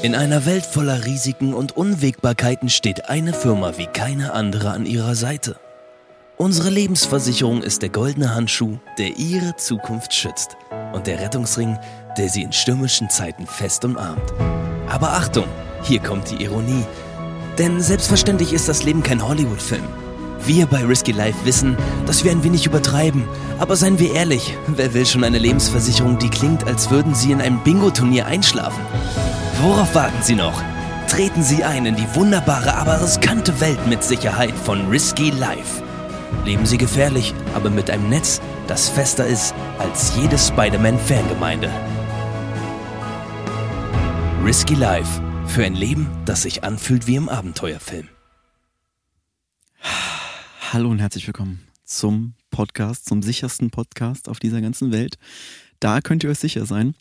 In einer Welt voller Risiken und Unwägbarkeiten steht eine Firma wie keine andere an ihrer Seite. Unsere Lebensversicherung ist der goldene Handschuh, der ihre Zukunft schützt und der Rettungsring, der sie in stürmischen Zeiten fest umarmt. Aber Achtung, hier kommt die Ironie. Denn selbstverständlich ist das Leben kein Hollywood-Film. Wir bei Risky Life wissen, dass wir ein wenig übertreiben. Aber seien wir ehrlich, wer will schon eine Lebensversicherung, die klingt, als würden Sie in einem Bingo-Turnier einschlafen? Worauf warten Sie noch? Treten Sie ein in die wunderbare, aber riskante Welt mit Sicherheit von Risky Life. Leben Sie gefährlich, aber mit einem Netz, das fester ist als jede Spider-Man-Fangemeinde. Risky Life. Für ein Leben, das sich anfühlt wie im Abenteuerfilm. Hallo und herzlich willkommen zum Podcast, zum sichersten Podcast auf dieser ganzen Welt. Da könnt ihr euch sicher sein,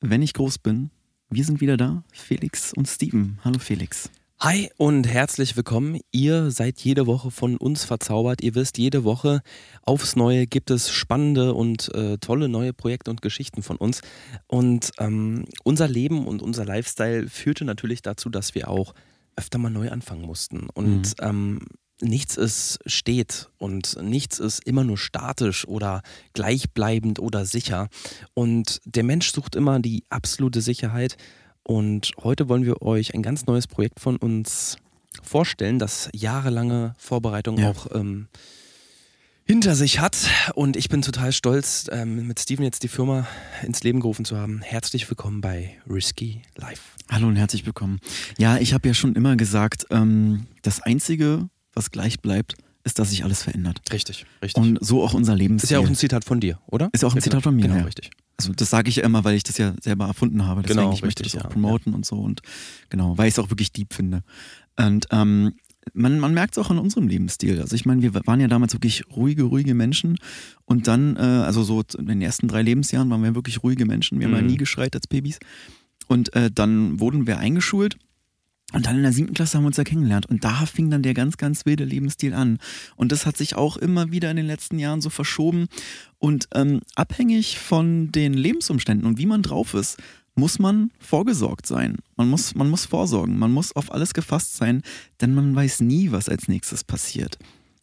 wenn ich groß bin. Wir sind wieder da, Felix und Steven. Hallo Felix. Hi und herzlich willkommen. Ihr seid jede Woche von uns verzaubert. Ihr wisst, jede Woche aufs Neue gibt es spannende und äh, tolle neue Projekte und Geschichten von uns. Und ähm, unser Leben und unser Lifestyle führte natürlich dazu, dass wir auch öfter mal neu anfangen mussten. Und mhm. ähm, nichts ist steht und nichts ist immer nur statisch oder gleichbleibend oder sicher. Und der Mensch sucht immer die absolute Sicherheit. Und heute wollen wir euch ein ganz neues Projekt von uns vorstellen, das jahrelange Vorbereitung ja. auch ähm, hinter sich hat. Und ich bin total stolz, ähm, mit Steven jetzt die Firma ins Leben gerufen zu haben. Herzlich willkommen bei Risky Life. Hallo und herzlich willkommen. Ja, ich habe ja schon immer gesagt, ähm, das Einzige, was gleich bleibt, ist, dass sich alles verändert. Richtig, richtig. Und so auch unser Leben. Ist ja auch ein Zitat von dir, oder? Ist auch ein Zitat von mir. Genau, ja. richtig. Also das sage ich ja immer, weil ich das ja selber erfunden habe. Deswegen genau, ich möchte richtig, das auch ja. promoten und so und genau, weil ich es auch wirklich deep finde. Und ähm, man, man merkt es auch an unserem Lebensstil. Also ich meine, wir waren ja damals wirklich ruhige, ruhige Menschen und dann, äh, also so in den ersten drei Lebensjahren waren wir wirklich ruhige Menschen. Wir haben ja Mhm. nie geschreit als Babys. Und äh, dann wurden wir eingeschult und dann in der siebten Klasse haben wir uns ja kennengelernt. Und da fing dann der ganz, ganz wilde Lebensstil an. Und das hat sich auch immer wieder in den letzten Jahren so verschoben. Und ähm, abhängig von den Lebensumständen und wie man drauf ist, muss man vorgesorgt sein. Man muss, man muss vorsorgen. Man muss auf alles gefasst sein, denn man weiß nie, was als nächstes passiert.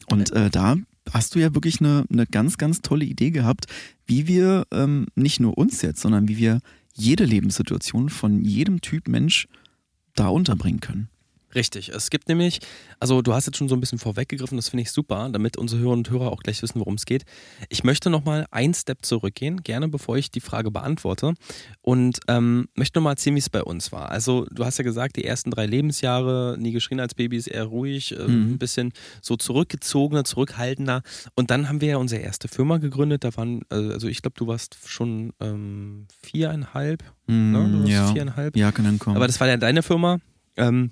Und äh, da hast du ja wirklich eine, eine ganz, ganz tolle Idee gehabt, wie wir ähm, nicht nur uns jetzt, sondern wie wir jede Lebenssituation von jedem Typ Mensch da unterbringen können. Richtig. Es gibt nämlich, also du hast jetzt schon so ein bisschen vorweggegriffen, das finde ich super, damit unsere Hörerinnen und Hörer auch gleich wissen, worum es geht. Ich möchte nochmal einen Step zurückgehen, gerne bevor ich die Frage beantworte und ähm, möchte nochmal erzählen, wie es bei uns war. Also du hast ja gesagt, die ersten drei Lebensjahre, nie geschrien als Babys, eher ruhig, äh, Mhm. ein bisschen so zurückgezogener, zurückhaltender und dann haben wir ja unsere erste Firma gegründet, da waren, äh, also ich glaube, du warst schon ähm, viereinhalb, ne? Du warst ja. viereinhalb. ja, kann dann kommen. Aber das war ja deine Firma. Ähm,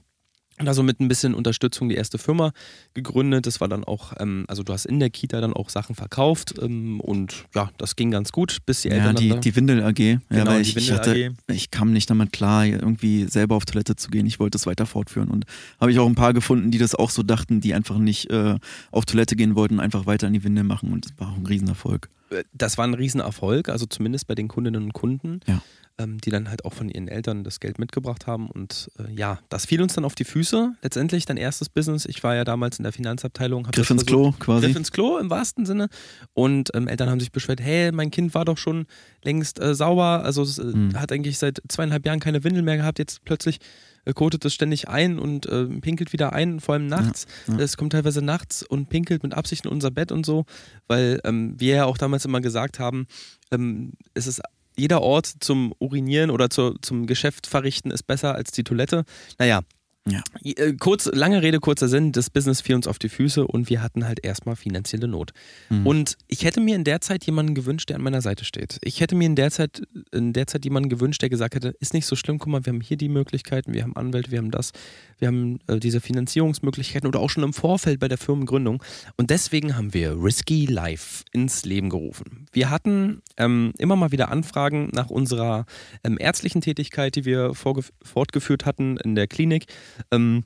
und also mit ein bisschen Unterstützung die erste Firma gegründet. Das war dann auch, ähm, also du hast in der Kita dann auch Sachen verkauft ähm, und ja, das ging ganz gut, bis die ja, Eltern die, dann da- die Windel AG. Ja, Genau, weil die ich, ich, Windel hatte, ich kam nicht damit klar, irgendwie selber auf Toilette zu gehen. Ich wollte es weiter fortführen. Und habe ich auch ein paar gefunden, die das auch so dachten, die einfach nicht äh, auf Toilette gehen wollten, einfach weiter in die Windel machen. Und das war auch ein Riesenerfolg. Das war ein Riesenerfolg, also zumindest bei den Kundinnen und Kunden, Ja. ähm, die dann halt auch von ihren Eltern das Geld mitgebracht haben. Und äh, ja, das fiel uns dann auf die Füße. Letztendlich dein erstes Business. Ich war ja damals in der Finanzabteilung. Griff ins Klo quasi. Griff ins Klo im wahrsten Sinne. Und ähm, Eltern haben sich beschwert, hey, mein Kind war doch schon längst äh, sauber, also es, äh, Hm. hat eigentlich seit zweieinhalb Jahren keine Windel mehr gehabt, jetzt plötzlich äh, kotet es ständig ein und äh, pinkelt wieder ein, vor allem nachts. Ja, ja. Es kommt teilweise nachts und pinkelt mit Absicht in unser Bett und so, weil ähm, wir ja auch damals immer gesagt haben, ähm, es ist jeder Ort zum Urinieren oder zur, zum Geschäft verrichten ist besser als die Toilette. Naja, Ja. Äh, Kurz, lange Rede, kurzer Sinn, das Business fiel uns auf die Füße und wir hatten halt erstmal finanzielle Not. Mhm. Und ich hätte mir in der Zeit jemanden gewünscht, der an meiner Seite steht. Ich hätte mir in der Zeit, in der Zeit jemanden gewünscht, der gesagt hätte, ist nicht so schlimm, guck mal, wir haben hier die Möglichkeiten, wir haben Anwälte, wir haben das, wir haben äh, diese Finanzierungsmöglichkeiten oder auch schon im Vorfeld bei der Firmengründung. Und deswegen haben wir Risky Life ins Leben gerufen. Wir hatten ähm, immer mal wieder Anfragen nach unserer ähm, ärztlichen Tätigkeit, die wir fortgeführt hatten in der Klinik. Ähm,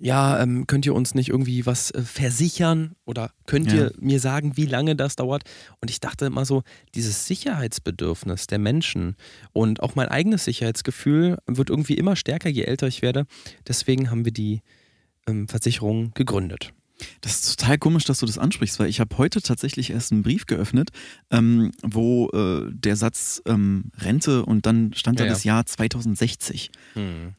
ja, ähm, könnt ihr uns nicht irgendwie was äh, versichern oder könnt Ja. ihr mir sagen, wie lange das dauert? Und ich dachte immer so, dieses Sicherheitsbedürfnis der Menschen und auch mein eigenes Sicherheitsgefühl wird irgendwie immer stärker, je älter ich werde. Deswegen haben wir die ähm, Versicherung gegründet. Das ist total komisch, dass du das ansprichst, weil ich habe heute tatsächlich erst einen Brief geöffnet, ähm, wo äh, der Satz ähm, Rente und dann stand da Ja, ja. das Jahr 2060.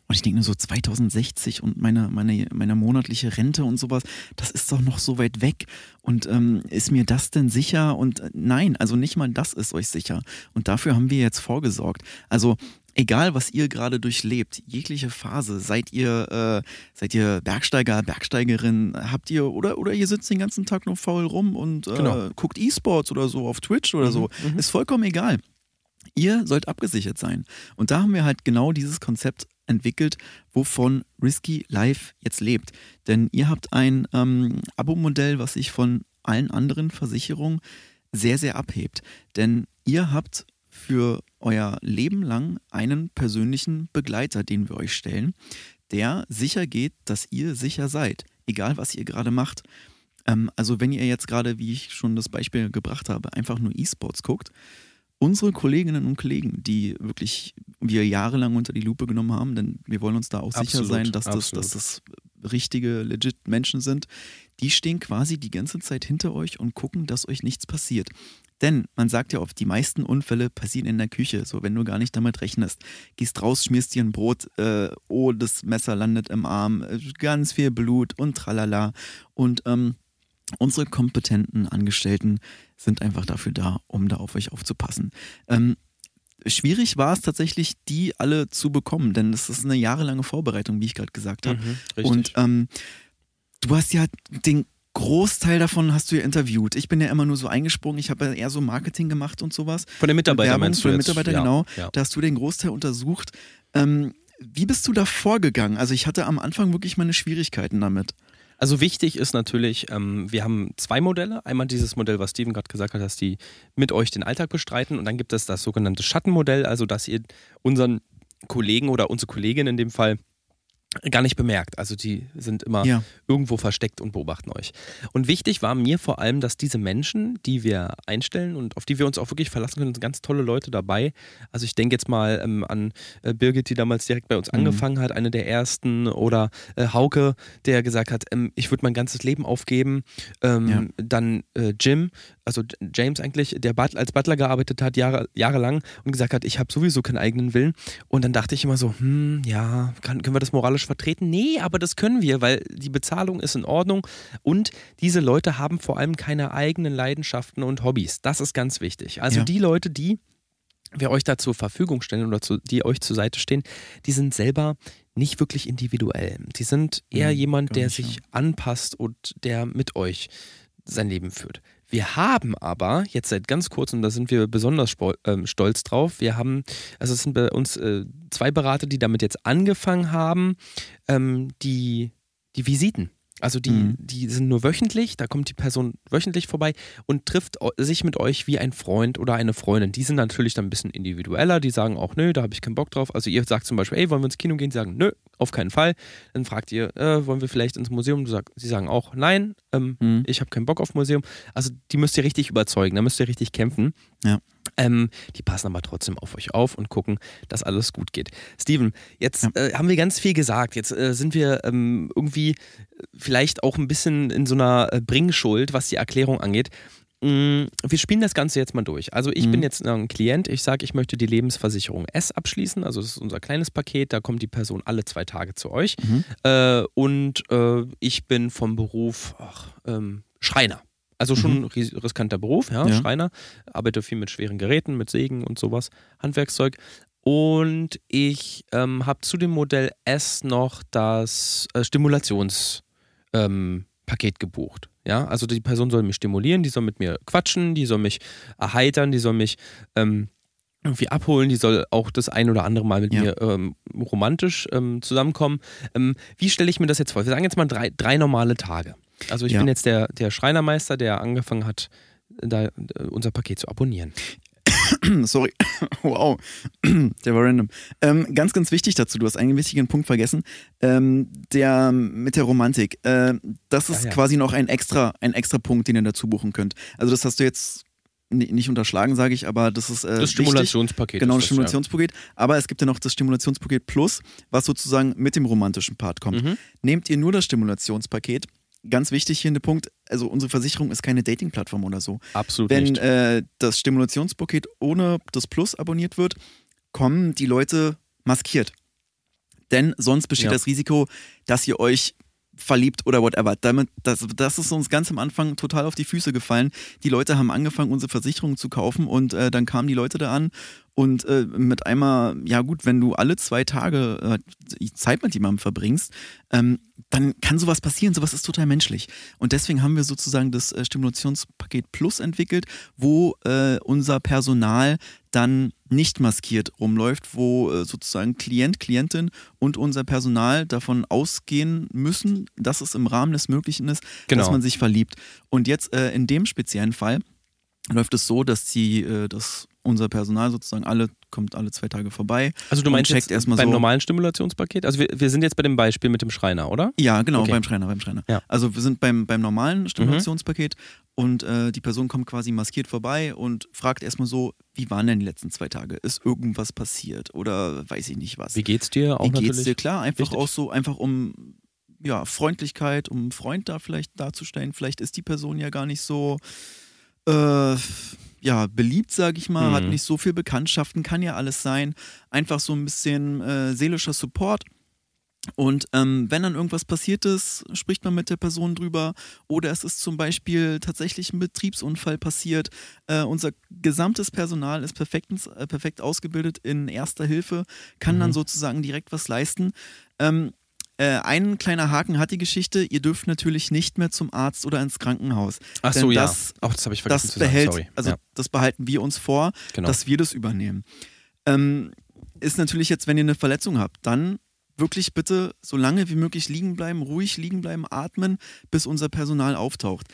Und ich denke nur so 2060 und meine, meine, meine monatliche Rente und sowas, das ist doch noch so weit weg. Und ähm, ist mir das denn sicher? Und äh, nein, also nicht mal das ist euch sicher. Und dafür haben wir jetzt vorgesorgt. Also egal, was ihr gerade durchlebt, jegliche Phase, seid ihr, äh, seid ihr Bergsteiger, Bergsteigerin, habt ihr oder, oder ihr sitzt den ganzen Tag nur faul rum und äh, Genau. guckt E-Sports oder so auf Twitch oder so, mhm. ist vollkommen egal. Ihr sollt abgesichert sein. Und da haben wir halt genau dieses Konzept entwickelt, wovon Risky Life jetzt lebt. Denn ihr habt ein ähm, Abo-Modell, was sich von allen anderen Versicherungen sehr, sehr abhebt. Denn ihr habt für euer Leben lang einen persönlichen Begleiter, den wir euch stellen, der sicher geht, dass ihr sicher seid, egal was ihr gerade macht. Ähm, also wenn ihr jetzt gerade, wie ich schon das Beispiel gebracht habe, einfach nur E-Sports guckt, unsere Kolleginnen und Kollegen, die wirklich wir jahrelang unter die Lupe genommen haben, denn wir wollen uns da auch sicher Absolut, sein, dass das, dass das richtige, legit Menschen sind, die stehen quasi die ganze Zeit hinter euch und gucken, dass euch nichts passiert. Denn man sagt ja oft, die meisten Unfälle passieren in der Küche, so wenn du gar nicht damit rechnest. Gehst raus, schmierst dir ein Brot, äh, oh, das Messer landet im Arm, äh, ganz viel Blut und tralala. Und ähm, unsere kompetenten Angestellten sind einfach dafür da, um da auf euch aufzupassen. Ähm, schwierig war es tatsächlich, die alle zu bekommen, denn das ist eine jahrelange Vorbereitung, wie ich gerade gesagt habe. Mhm, richtig. Und ähm, du hast ja den Großteil davon hast du ja interviewt. Ich bin ja immer nur so eingesprungen. Ich habe ja eher so Marketing gemacht und sowas. von den Mitarbeitern Werbung meinst du für den jetzt? Mitarbeiter, ja, genau. Ja. Da hast du den Großteil untersucht. Ähm, wie bist du da vorgegangen? Also ich hatte am Anfang wirklich meine Schwierigkeiten damit. Also wichtig ist natürlich, ähm, wir haben zwei Modelle. Einmal dieses Modell, was Steven gerade gesagt hat, dass die mit euch den Alltag bestreiten. Und dann gibt es das sogenannte Schattenmodell, also dass ihr unseren Kollegen oder unsere Kollegin in dem Fall gar nicht bemerkt. Also die sind immer Ja. irgendwo versteckt und beobachten euch. Und wichtig war mir vor allem, dass diese Menschen, die wir einstellen und auf die wir uns auch wirklich verlassen können, sind ganz tolle Leute dabei. Also ich denke jetzt mal ähm, an äh, Birgit, die damals direkt bei uns Mhm. angefangen hat, eine der ersten, oder äh, Hauke, der gesagt hat, ähm, ich würde mein ganzes Leben aufgeben. Ähm, Ja. Dann äh, Jim, also James eigentlich, der But als Butler gearbeitet hat, Jahre, jahrelang und gesagt hat, ich habe sowieso keinen eigenen Willen. Und dann dachte ich immer so, hm, ja, kann, können wir das moralisch vertreten? Nee, aber das können wir, weil die Bezahlung ist in Ordnung und diese Leute haben vor allem keine eigenen Leidenschaften und Hobbys. Das ist ganz wichtig. Also Ja. die Leute, die wir euch da zur Verfügung stellen oder zu, die euch zur Seite stehen, die sind selber nicht wirklich individuell. Die sind eher Mhm, jemand, gar der sich ja. anpasst und der mit euch sein Leben führt. Wir haben aber jetzt seit ganz kurzem, da sind wir besonders ähm, stolz drauf, wir haben, also es sind bei uns äh, zwei Berater, die damit jetzt angefangen haben, ähm, die, die Visiten. Also die, Mhm. die sind nur wöchentlich, da kommt die Person wöchentlich vorbei und trifft sich mit euch wie ein Freund oder eine Freundin. Die sind natürlich dann ein bisschen individueller, die sagen auch, nö, da habe ich keinen Bock drauf. Also ihr sagt zum Beispiel, ey, wollen wir ins Kino gehen? Sie sagen, nö, auf keinen Fall. Dann fragt ihr, äh, wollen wir vielleicht ins Museum? Sag, sie sagen auch, nein, ähm, Mhm. ich habe keinen Bock auf Museum. Also die müsst ihr richtig überzeugen, da müsst ihr richtig kämpfen. Ja. Ähm, die passen aber trotzdem auf euch auf und gucken, dass alles gut geht. Steven, jetzt äh, haben wir ganz viel gesagt. Jetzt äh, sind wir ähm, irgendwie äh, vielleicht auch ein bisschen in so einer äh, Bringschuld, was die Erklärung angeht. Mm, Wir spielen das Ganze jetzt mal durch. Also ich Mhm. bin jetzt ein Klient, ich sage, ich möchte die Lebensversicherung S abschließen. Also das ist unser kleines Paket, da kommt die Person alle zwei Tage zu euch. Mhm. Äh, und äh, ich bin vom Beruf ach, ähm, Schreiner. Also schon ein ris riskanter Beruf, ja, Ja. Schreiner. Arbeite viel mit schweren Geräten, mit Sägen und sowas, Handwerkszeug. Und ich ähm, habe zu dem Modell S noch das äh, Stimulationspaket ähm, gebucht. Ja, also die Person soll mich stimulieren, die soll mit mir quatschen, die soll mich erheitern, die soll mich ähm, irgendwie abholen, die soll auch das ein oder andere Mal mit ja. mir ähm, romantisch ähm, zusammenkommen. Ähm, wie stelle ich mir das jetzt vor? Wir sagen jetzt mal drei, drei normale Tage. Also ich ja. bin jetzt der, der Schreinermeister, der angefangen hat, da unser Paket zu abonnieren. Sorry, wow, der war random. Ähm, ganz, ganz wichtig dazu, du hast einen wichtigen Punkt vergessen, ähm, der mit der Romantik. Äh, das ist ja, ja. quasi noch ein extra, ein extra Punkt, den ihr dazu buchen könnt. Also das hast du jetzt nicht unterschlagen, sage ich, aber das ist. Äh, das Stimulationspaket. Genau, das Stimulationspaket. Ja. Aber es gibt ja noch das Stimulationspaket Plus, was sozusagen mit dem romantischen Part kommt. Mhm. Nehmt ihr nur das Stimulationspaket, ganz wichtig hier der Punkt, also unsere Versicherung ist keine Dating-Plattform oder so. Absolut Wenn nicht. Äh, das Stimulationspaket ohne das Plus abonniert wird, kommen die Leute maskiert. Denn sonst besteht ja. das Risiko, dass ihr euch verliebt oder whatever. Damit, das, das ist uns ganz am Anfang total auf die Füße gefallen. Die Leute haben angefangen, unsere Versicherung zu kaufen und äh, dann kamen die Leute da an und äh, mit einmal, ja gut, wenn du alle zwei Tage äh, Zeit mit jemandem verbringst, ähm, dann kann sowas passieren. Sowas ist total menschlich. Und deswegen haben wir sozusagen das äh, Stimulationspaket Plus entwickelt, wo äh, unser Personal dann nicht maskiert rumläuft, wo äh, sozusagen Klient, Klientin und unser Personal davon ausgehen müssen, dass es im Rahmen des Möglichen ist, genau. dass man sich verliebt. Und jetzt äh, in dem speziellen Fall läuft es so, dass die, dass unser Personal sozusagen alle kommt alle zwei Tage vorbei. Also du meinst jetzt beim so, normalen Stimulationspaket? Also wir, wir sind jetzt bei dem Beispiel mit dem Schreiner, oder? Ja, genau, okay. beim Schreiner, beim Schreiner. Ja. Also wir sind beim, beim normalen Stimulationspaket mhm. und äh, die Person kommt quasi maskiert vorbei und fragt erstmal so, wie waren denn die letzten zwei Tage? Ist irgendwas passiert oder weiß ich nicht was? Wie geht's dir? Auch wie geht's dir? Klar, einfach wichtig. auch so, einfach um ja, Freundlichkeit, um einen Freund da vielleicht darzustellen. Vielleicht ist die Person ja gar nicht so äh, ja, beliebt, sage ich mal, mhm. hat nicht so viel Bekanntschaften, kann ja alles sein. Einfach so ein bisschen äh, seelischer Support. Und ähm, wenn dann irgendwas passiert ist, spricht man mit der Person drüber. Oder es ist zum Beispiel tatsächlich ein Betriebsunfall passiert. Äh, unser gesamtes Personal ist perfekt, äh, perfekt ausgebildet in Erster Hilfe, kann mhm. dann sozusagen direkt was leisten. Ähm, äh, ein kleiner Haken hat die Geschichte, ihr dürft natürlich nicht mehr zum Arzt oder ins Krankenhaus. Ach so, das, ja. Auch das habe ich vergessen das zu behält, sagen. Sorry. Also ja. das behalten wir uns vor, genau. dass wir das übernehmen. Ähm, ist natürlich jetzt, wenn ihr eine Verletzung habt, dann wirklich bitte so lange wie möglich liegen bleiben, ruhig liegen bleiben, atmen, bis unser Personal auftaucht.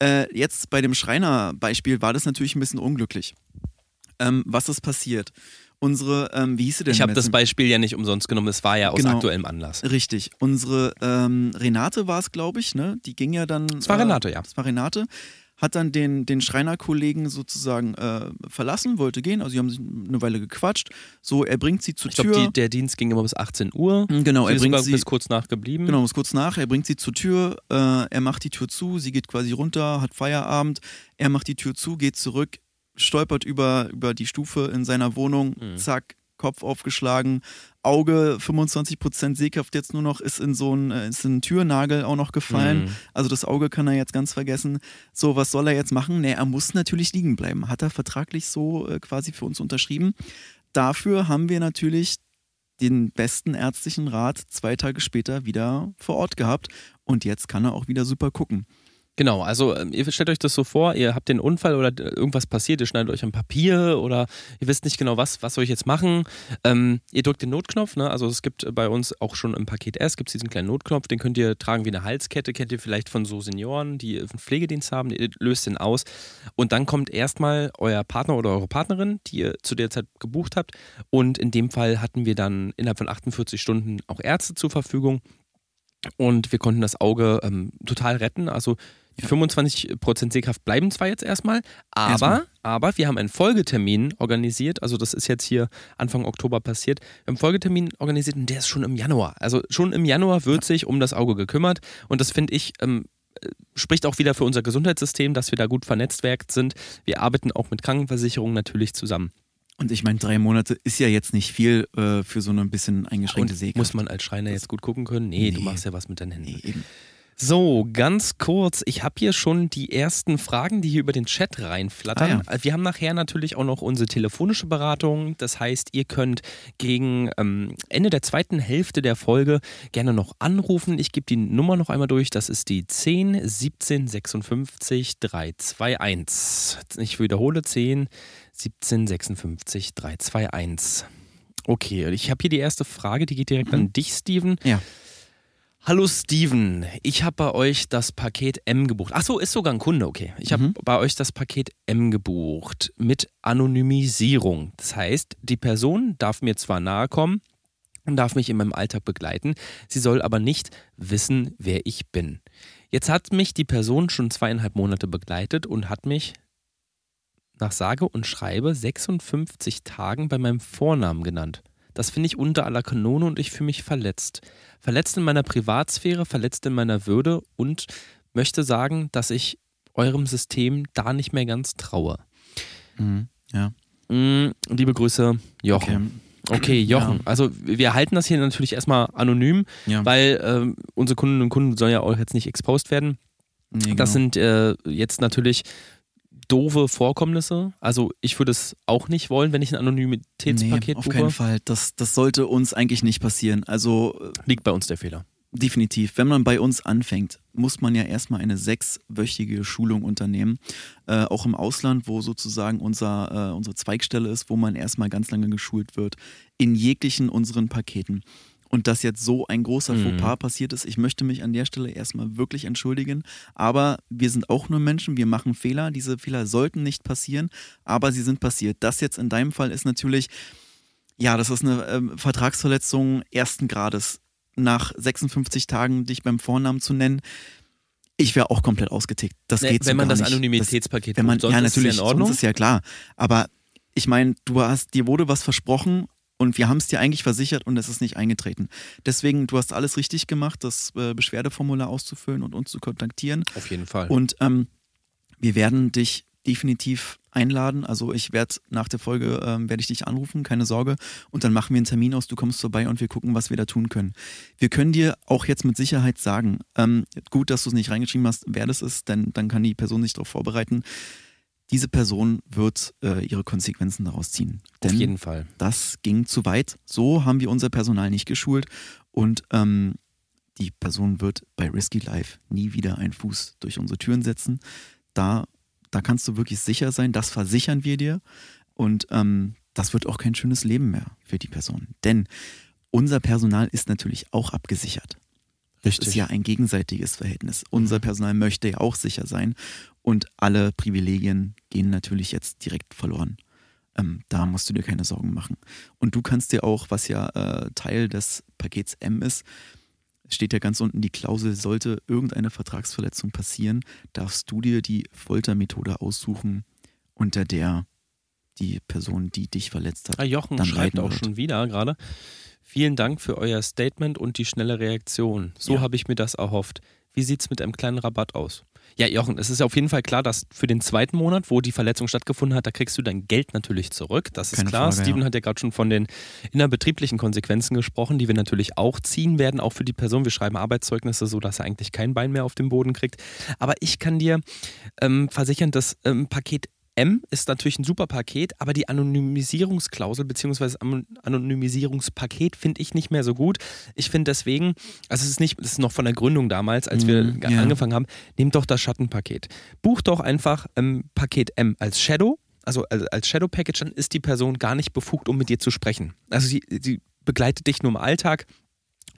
Äh, jetzt bei dem Schreiner-Beispiel war das natürlich ein bisschen unglücklich. Ähm, was ist passiert? Unsere, ähm, wie hieß sie denn? Ich habe das Beispiel ja nicht umsonst genommen, es war ja aus genau, aktuellem Anlass. Richtig. Unsere ähm, Renate war es, glaube ich, ne? Die ging ja dann. Es war Renate, ja. Es war Renate. Hat dann den, den Schreinerkollegen sozusagen äh, verlassen, wollte gehen. Also, sie haben sich eine Weile gequatscht. So, er bringt sie zur ich Tür. Glaub, der Dienst ging immer bis 18 Uhr. Mhm, genau, sie er bringt sie. bis kurz nach geblieben. Genau, bis kurz nach. Er bringt sie zur Tür. Äh, er macht die Tür zu. Sie geht quasi runter, hat Feierabend. Er macht die Tür zu, geht zurück, stolpert über, über die Stufe in seiner Wohnung. Mhm. Zack, Kopf aufgeschlagen, Auge 25% Sehkraft jetzt nur noch, ist in so ein, äh, ist in einen Türnagel auch noch gefallen. Mhm. Also das Auge kann er jetzt ganz vergessen. So, was soll er jetzt machen? Nee, er muss natürlich liegen bleiben. Hat er vertraglich so äh, quasi für uns unterschrieben. Dafür haben wir natürlich den besten ärztlichen Rat zwei Tage später wieder vor Ort gehabt. Und jetzt kann er auch wieder super gucken. Genau, also ähm, ihr stellt euch das so vor, ihr habt den Unfall oder irgendwas passiert, ihr schneidet euch ein Papier oder ihr wisst nicht genau, was, was soll ich jetzt machen. Ähm, ihr drückt den Notknopf, ne? also es gibt bei uns auch schon im Paket S, gibt es diesen kleinen Notknopf, den könnt ihr tragen wie eine Halskette, kennt ihr vielleicht von so Senioren, die einen Pflegedienst haben, ihr löst den aus und dann kommt erstmal euer Partner oder eure Partnerin, die ihr zu der Zeit gebucht habt und in dem Fall hatten wir dann innerhalb von 48 Stunden auch Ärzte zur Verfügung und wir konnten das Auge ähm, total retten. Also die 25% Sehkraft bleiben zwar jetzt erstmal, aber, erstmal. aber wir haben einen Folgetermin organisiert. Also, das ist jetzt hier Anfang Oktober passiert. Wir haben einen Folgetermin organisiert und der ist schon im Januar. Also, schon im Januar wird ja. sich um das Auge gekümmert. Und das finde ich. Ähm, spricht auch wieder für unser Gesundheitssystem, dass wir da gut vernetzt sind. Wir arbeiten auch mit Krankenversicherungen natürlich zusammen. Und ich meine, drei Monate ist ja jetzt nicht viel äh, für so eine ein bisschen eingeschränkte Sehkraft. Muss man als Schreiner jetzt gut gucken können? Nee, nee, du machst ja was mit deinen Händen. Nee, eben. So, ganz kurz. Ich habe hier schon die ersten Fragen, die hier über den Chat reinflattern. Ah, ja. Wir haben nachher natürlich auch noch unsere telefonische Beratung. Das heißt, ihr könnt gegen ähm, Ende der zweiten Hälfte der Folge gerne noch anrufen. Ich gebe die Nummer noch einmal durch. Das ist die 10 17 56 321. Ich wiederhole 10 17 56 321. Okay, ich habe hier die erste Frage, die geht direkt mhm. an dich, Steven. Ja. Hallo Steven, ich habe bei euch das Paket M gebucht. Achso, ist sogar ein Kunde, okay. Ich habe mhm. bei euch das Paket M gebucht mit Anonymisierung. Das heißt, die Person darf mir zwar nahe kommen und darf mich in meinem Alltag begleiten, sie soll aber nicht wissen, wer ich bin. Jetzt hat mich die Person schon zweieinhalb Monate begleitet und hat mich nach sage und schreibe 56 Tagen bei meinem Vornamen genannt. Das finde ich unter aller Kanone und ich fühle mich verletzt. Verletzt in meiner Privatsphäre, verletzt in meiner Würde und möchte sagen, dass ich eurem System da nicht mehr ganz traue. Mhm, ja. Mhm, liebe Grüße, Jochen. Okay. Okay, Jochen. Ja. Also wir halten das hier natürlich erstmal anonym, ja. weil äh, unsere Kundinnen und Kunden sollen ja auch jetzt nicht exposed werden. Nee, das genau. sind äh, jetzt natürlich doofe Vorkommnisse. Also ich würde es auch nicht wollen, wenn ich ein Anonymitätspaket nee, auf buche. keinen Fall. Das, das sollte uns eigentlich nicht passieren. Also äh, liegt bei uns der Fehler. Definitiv. Wenn man bei uns anfängt, muss man ja erstmal eine sechswöchige Schulung unternehmen. Äh, auch im Ausland, wo sozusagen unser, äh, unsere Zweigstelle ist, wo man erstmal ganz lange geschult wird. In jeglichen unseren Paketen und dass jetzt so ein großer mhm. Fauxpas passiert ist. Ich möchte mich an der Stelle erstmal wirklich entschuldigen. Aber wir sind auch nur Menschen, wir machen Fehler. Diese Fehler sollten nicht passieren, aber sie sind passiert. Das jetzt in deinem Fall ist natürlich, ja, das ist eine äh, Vertragsverletzung ersten Grades. Nach 56 Tagen dich beim Vornamen zu nennen, ich wäre auch komplett ausgetickt. Das nee, geht Wenn so man das nicht. Anonymitätspaket das, wenn man, bucht, ja, natürlich, ist ja in Ordnung. Sonst ist ja klar. Aber ich meine, du hast, dir wurde was versprochen und wir haben es dir eigentlich versichert und es ist nicht eingetreten. Deswegen, du hast alles richtig gemacht, das äh, Beschwerdeformular auszufüllen und uns zu kontaktieren. Auf jeden Fall. Und ähm, wir werden dich definitiv einladen. Also ich werde nach der Folge ähm, werde ich dich anrufen, keine Sorge. Und dann machen wir einen Termin aus. Du kommst vorbei und wir gucken, was wir da tun können. Wir können dir auch jetzt mit Sicherheit sagen, ähm, gut, dass du es nicht reingeschrieben hast, wer das ist, denn dann kann die Person sich darauf vorbereiten diese Person wird äh, ihre Konsequenzen daraus ziehen. Denn Auf jeden Fall. Das ging zu weit. So haben wir unser Personal nicht geschult und ähm, die Person wird bei Risky Life nie wieder einen Fuß durch unsere Türen setzen. Da, da kannst du wirklich sicher sein, das versichern wir dir und ähm, das wird auch kein schönes Leben mehr für die Person. Denn unser Personal ist natürlich auch abgesichert. Das Richtig. ist ja ein gegenseitiges Verhältnis. Unser mhm. Personal möchte ja auch sicher sein und alle Privilegien gehen natürlich jetzt direkt verloren. Ähm, da musst du dir keine Sorgen machen. Und du kannst dir auch, was ja äh, Teil des Pakets M ist, steht ja ganz unten die Klausel, sollte irgendeine Vertragsverletzung passieren, darfst du dir die Foltermethode aussuchen, unter der die Person, die dich verletzt hat, ah, Jochen dann schreibt auch wird. schon wieder gerade. Vielen Dank für euer Statement und die schnelle Reaktion. So ja. habe ich mir das erhofft. Wie sieht es mit einem kleinen Rabatt aus? Ja, Jochen, es ist auf jeden Fall klar, dass für den zweiten Monat, wo die Verletzung stattgefunden hat, da kriegst du dein Geld natürlich zurück. Das ist Keine klar. Frage, Steven ja. hat ja gerade schon von den innerbetrieblichen Konsequenzen gesprochen, die wir natürlich auch ziehen werden, auch für die Person. Wir schreiben Arbeitszeugnisse, so dass er eigentlich kein Bein mehr auf dem Boden kriegt. Aber ich kann dir ähm, versichern, das ähm, Paket M ist natürlich ein super Paket, aber die Anonymisierungsklausel bzw. Anonymisierungspaket finde ich nicht mehr so gut. Ich finde deswegen, also es ist nicht, das ist noch von der Gründung damals, als wir mm, ja. angefangen haben, nehmt doch das Schattenpaket. Bucht doch einfach ähm, Paket M als Shadow, also als Shadow Package, dann ist die Person gar nicht befugt, um mit dir zu sprechen. Also sie, sie begleitet dich nur im Alltag,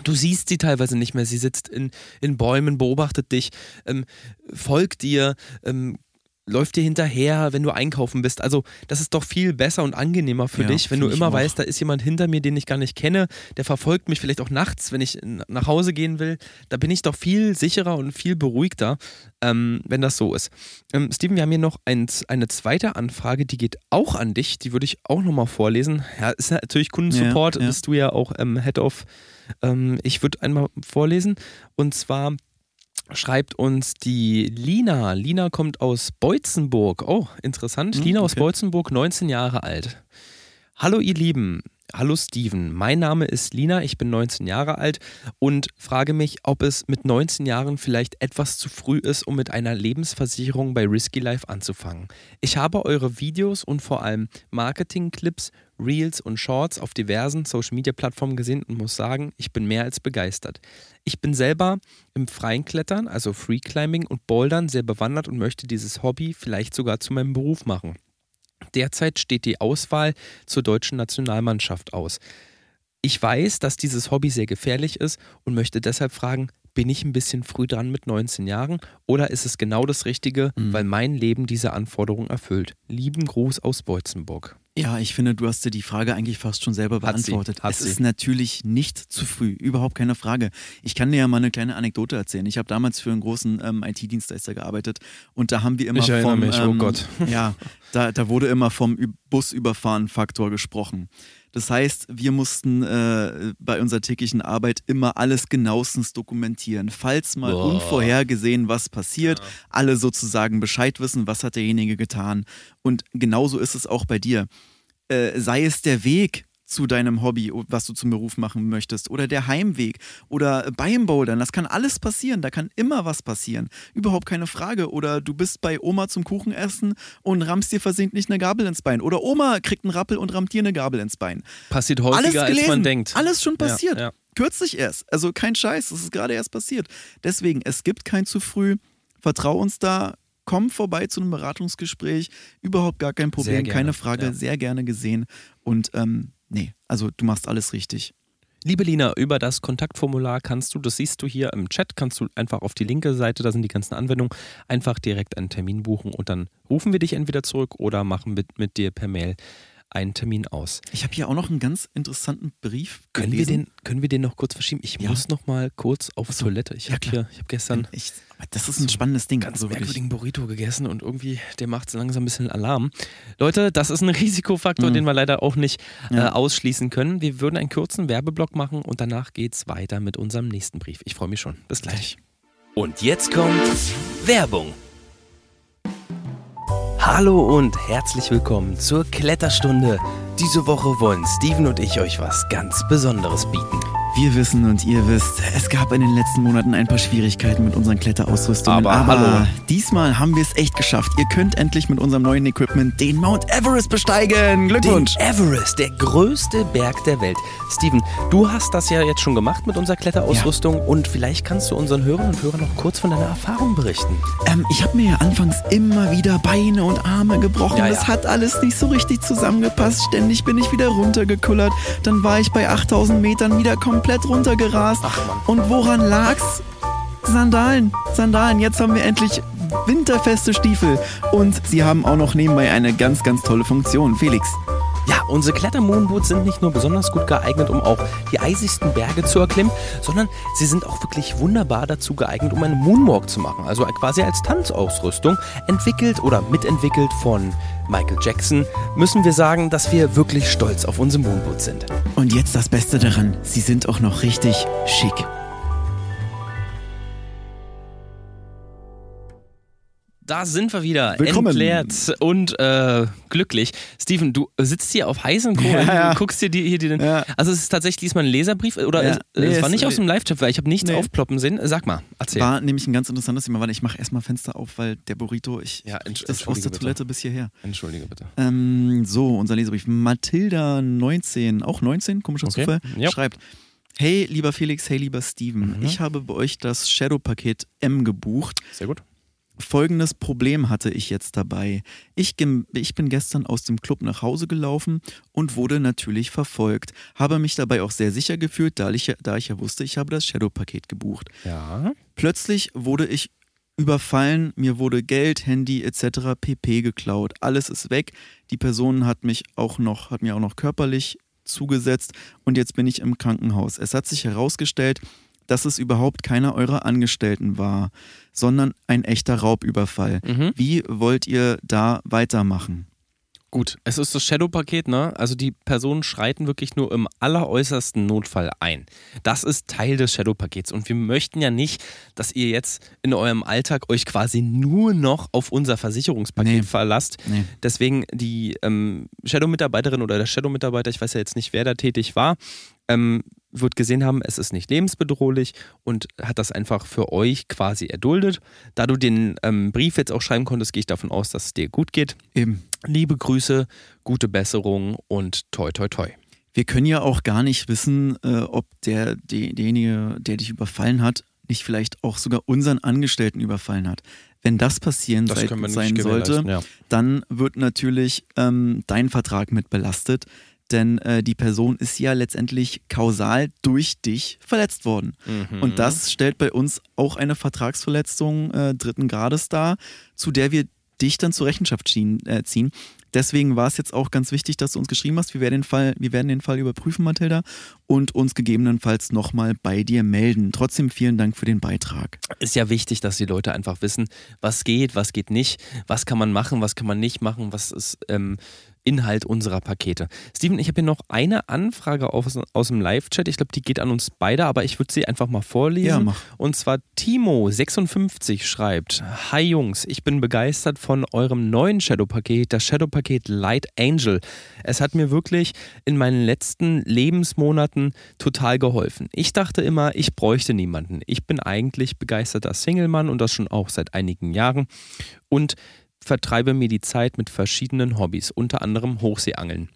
Du siehst sie teilweise nicht mehr. Sie sitzt in, in Bäumen, beobachtet dich, ähm, folgt dir, ähm, läuft dir hinterher, wenn du einkaufen bist. Also das ist doch viel besser und angenehmer für ja, dich, wenn du immer auch. weißt, da ist jemand hinter mir, den ich gar nicht kenne, der verfolgt mich vielleicht auch nachts, wenn ich nach Hause gehen will. Da bin ich doch viel sicherer und viel beruhigter, ähm, wenn das so ist. Ähm, Steven, wir haben hier noch ein, eine zweite Anfrage, die geht auch an dich, die würde ich auch nochmal vorlesen. Ja, ist natürlich Kundensupport, ja, ja. bist du ja auch ähm, Head of. Ähm, ich würde einmal vorlesen und zwar schreibt uns die Lina. Lina kommt aus Beutzenburg. Oh, interessant. Hm, Lina okay. aus Beutzenburg, 19 Jahre alt. Hallo ihr Lieben, Hallo Steven, mein Name ist Lina, ich bin 19 Jahre alt und frage mich, ob es mit 19 Jahren vielleicht etwas zu früh ist, um mit einer Lebensversicherung bei Risky Life anzufangen. Ich habe eure Videos und vor allem Marketing-Clips, Reels und Shorts auf diversen Social-Media-Plattformen gesehen und muss sagen, ich bin mehr als begeistert. Ich bin selber im freien Klettern, also Free Climbing und Bouldern sehr bewandert und möchte dieses Hobby vielleicht sogar zu meinem Beruf machen. Derzeit steht die Auswahl zur deutschen Nationalmannschaft aus. Ich weiß, dass dieses Hobby sehr gefährlich ist und möchte deshalb fragen, bin ich ein bisschen früh dran mit 19 Jahren oder ist es genau das Richtige, mhm. weil mein Leben diese Anforderung erfüllt? Lieben Gruß aus Beutzenburg. Ja, ich finde, du hast dir die Frage eigentlich fast schon selber beantwortet. Hat sie, hat es sie. ist natürlich nicht zu früh, überhaupt keine Frage. Ich kann dir ja mal eine kleine Anekdote erzählen. Ich habe damals für einen großen ähm, IT-Dienstleister gearbeitet und da haben wir immer ich vom, mich, oh ähm, Gott. ja, da, da wurde immer vom Busüberfahren-Faktor gesprochen. Das heißt, wir mussten äh, bei unserer täglichen Arbeit immer alles genauestens dokumentieren. Falls mal Boah. unvorhergesehen was passiert, Ja. alle sozusagen Bescheid wissen, was hat derjenige getan. Und genauso ist es auch bei dir. Äh, sei es der Weg zu deinem Hobby, was du zum Beruf machen möchtest, oder der Heimweg oder beim Bouldern. Das kann alles passieren. Da kann immer was passieren. Überhaupt keine Frage. Oder du bist bei Oma zum Kuchenessen und rammst dir versehentlich eine Gabel ins Bein. Oder Oma kriegt einen Rappel und rammt dir eine Gabel ins Bein. Passiert Alles häufiger, als man denkt. Alles schon passiert. Ja, ja. Kürzlich erst. Also kein Scheiß. Das ist gerade erst passiert. Deswegen, es gibt kein zu früh. Vertrau uns da. Komm vorbei zu einem Beratungsgespräch. Überhaupt gar kein Problem. Keine Frage. ja. Sehr gerne gesehen. Und ähm, also du machst alles richtig. Liebe Lina, über das Kontaktformular kannst du, das siehst du hier im Chat, kannst du einfach auf die linke Seite, da sind die ganzen Anwendungen, einfach direkt einen Termin buchen und dann rufen wir dich entweder zurück oder machen mit, mit dir per Mail einen Termin aus. Ich habe hier auch noch einen ganz interessanten Brief Können wir, den, können wir den noch kurz verschieben? Ich Ja. muss noch mal kurz auf so. Toilette. Ich Ja, habe hier, ich habe gestern Ich, das ist ein spannendes Ding. ganz also merkwürdigen Burrito gegessen und irgendwie, der macht so langsam ein bisschen Alarm. Leute, das ist ein Risikofaktor, Mhm. den wir leider auch nicht äh, Ja. ausschließen können. Wir würden einen kurzen Werbeblock machen und danach geht's weiter mit unserem nächsten Brief. Ich freue mich schon. Bis gleich. Und jetzt kommt Werbung. Hallo und herzlich willkommen zur Kletterstunde. Diese Woche wollen Steven und ich euch was ganz Besonderes bieten. Wir wissen und ihr wisst, es gab in den letzten Monaten ein paar Schwierigkeiten mit unseren Kletterausrüstungen. Aber hallo. diesmal haben wir es echt geschafft. Ihr könnt endlich mit unserem neuen Equipment den Mount Everest besteigen. Glückwunsch! Den Everest, der größte Berg der Welt. Steven, du hast das ja jetzt schon gemacht mit unserer Kletterausrüstung und vielleicht kannst du unseren Hörern und Hörern noch kurz von deiner Erfahrung berichten. Ähm, ich habe mir ja anfangs immer wieder Beine und Arme gebrochen. Ja, ja. Das hat alles nicht so richtig zusammengepasst. Ständig bin ich wieder runtergekullert. Dann war ich bei 8000 Metern wieder komplett runtergerast. Ach, Mann. Und woran lag's? Sandalen, Sandalen. Jetzt haben wir endlich winterfeste Stiefel. Und sie haben auch noch nebenbei eine ganz, ganz tolle Funktion. Felix, Ja, unsere Klettermoonboots sind nicht nur besonders gut geeignet, um auch die eisigsten Berge zu erklimmen, sondern sie sind auch wirklich wunderbar dazu geeignet, um einen Moonwalk zu machen. Also quasi als Tanzausrüstung, entwickelt oder mitentwickelt von Michael Jackson, müssen wir sagen, dass wir wirklich stolz auf unsere Moonboots sind. Und jetzt das Beste daran, sie sind auch noch richtig schick. Da sind wir wieder, Willkommen. entleert und äh, glücklich. Steven, du sitzt hier auf heißem Kohlen, Ja, ja. du guckst dir die, hier die, Ja. also es ist tatsächlich diesmal ein Leserbrief oder es, Nee, es war nicht aus dem Live-Chat, weil ich habe nichts Nee. aufploppen sehen. Sag mal, erzähl. War nämlich ein ganz interessantes Thema. Warte, ich mache erstmal Fenster auf, weil der Burrito, ich Ja, das aus der bitte. Toilette bis hierher. Entschuldige bitte. Ähm, so, unser Leserbrief. Mathilda19, auch 19, komischer Okay. Zufall, Ja. schreibt. Hey, lieber Felix, hey, lieber Steven. Mhm. Ich habe bei euch das Shadow-Paket M gebucht. Sehr gut. Folgendes Problem hatte ich jetzt dabei. Ich, ich bin gestern aus dem Club nach Hause gelaufen und wurde natürlich verfolgt. Habe mich dabei auch sehr sicher gefühlt, da ich, ja- da ich ja wusste, ich habe das Shadow-Paket gebucht. Ja. Plötzlich wurde ich überfallen, mir wurde Geld, Handy etc. pp geklaut. Alles ist weg. Die Person hat mich auch noch, hat mir auch noch körperlich zugesetzt und jetzt bin ich im Krankenhaus. Es hat sich herausgestellt, dass es überhaupt keiner eurer Angestellten war, sondern ein echter Raubüberfall. Mhm. Wie wollt ihr da weitermachen? Gut, es ist das Shadow-Paket, ne? Also die Personen schreiten wirklich nur im alleräußersten Notfall ein. Das ist Teil des Shadow-Pakets. Und wir möchten ja nicht, dass ihr jetzt in eurem Alltag euch quasi nur noch auf unser Versicherungspaket nee. verlasst. Nee. Deswegen die ähm, Shadow-Mitarbeiterin oder der Shadow-Mitarbeiter, ich weiß ja jetzt nicht, wer da tätig war, ähm, wird gesehen haben, es ist nicht lebensbedrohlich und hat das einfach für euch quasi erduldet. Da du den ähm, Brief jetzt auch schreiben konntest, gehe ich davon aus, dass es dir gut geht. Eben. Liebe Grüße, gute Besserung und toi toi toi. Wir können ja auch gar nicht wissen, äh, ob der, der, derjenige, der dich überfallen hat, nicht vielleicht auch sogar unseren Angestellten überfallen hat. Wenn das passieren das sein sollte, ja. dann wird natürlich ähm, dein Vertrag mit belastet denn äh, die Person ist ja letztendlich kausal durch dich verletzt worden. Mhm. Und das stellt bei uns auch eine Vertragsverletzung äh, dritten Grades dar, zu der wir dich dann zur Rechenschaft ziehen. Äh, ziehen. Deswegen war es jetzt auch ganz wichtig, dass du uns geschrieben hast. Wir werden den Fall, wir werden den Fall überprüfen, Mathilda, und uns gegebenenfalls nochmal bei dir melden. Trotzdem vielen Dank für den Beitrag. Ist ja wichtig, dass die Leute einfach wissen, was geht, was geht nicht, was kann man machen, was kann man nicht machen, was ist ähm, Inhalt unserer Pakete. Steven, ich habe hier noch eine Anfrage aus, aus dem Live-Chat. Ich glaube, die geht an uns beide, aber ich würde sie einfach mal vorlesen. Ja, mach. Und zwar Timo56 schreibt: Hi Jungs, ich bin begeistert von eurem neuen Shadow-Paket, das Shadow-Paket Light Angel. Es hat mir wirklich in meinen letzten Lebensmonaten total geholfen. Ich dachte immer, ich bräuchte niemanden. Ich bin eigentlich begeisterter Single-Mann und das schon auch seit einigen Jahren. Und vertreibe mir die Zeit mit verschiedenen Hobbys, unter anderem Hochseeangeln.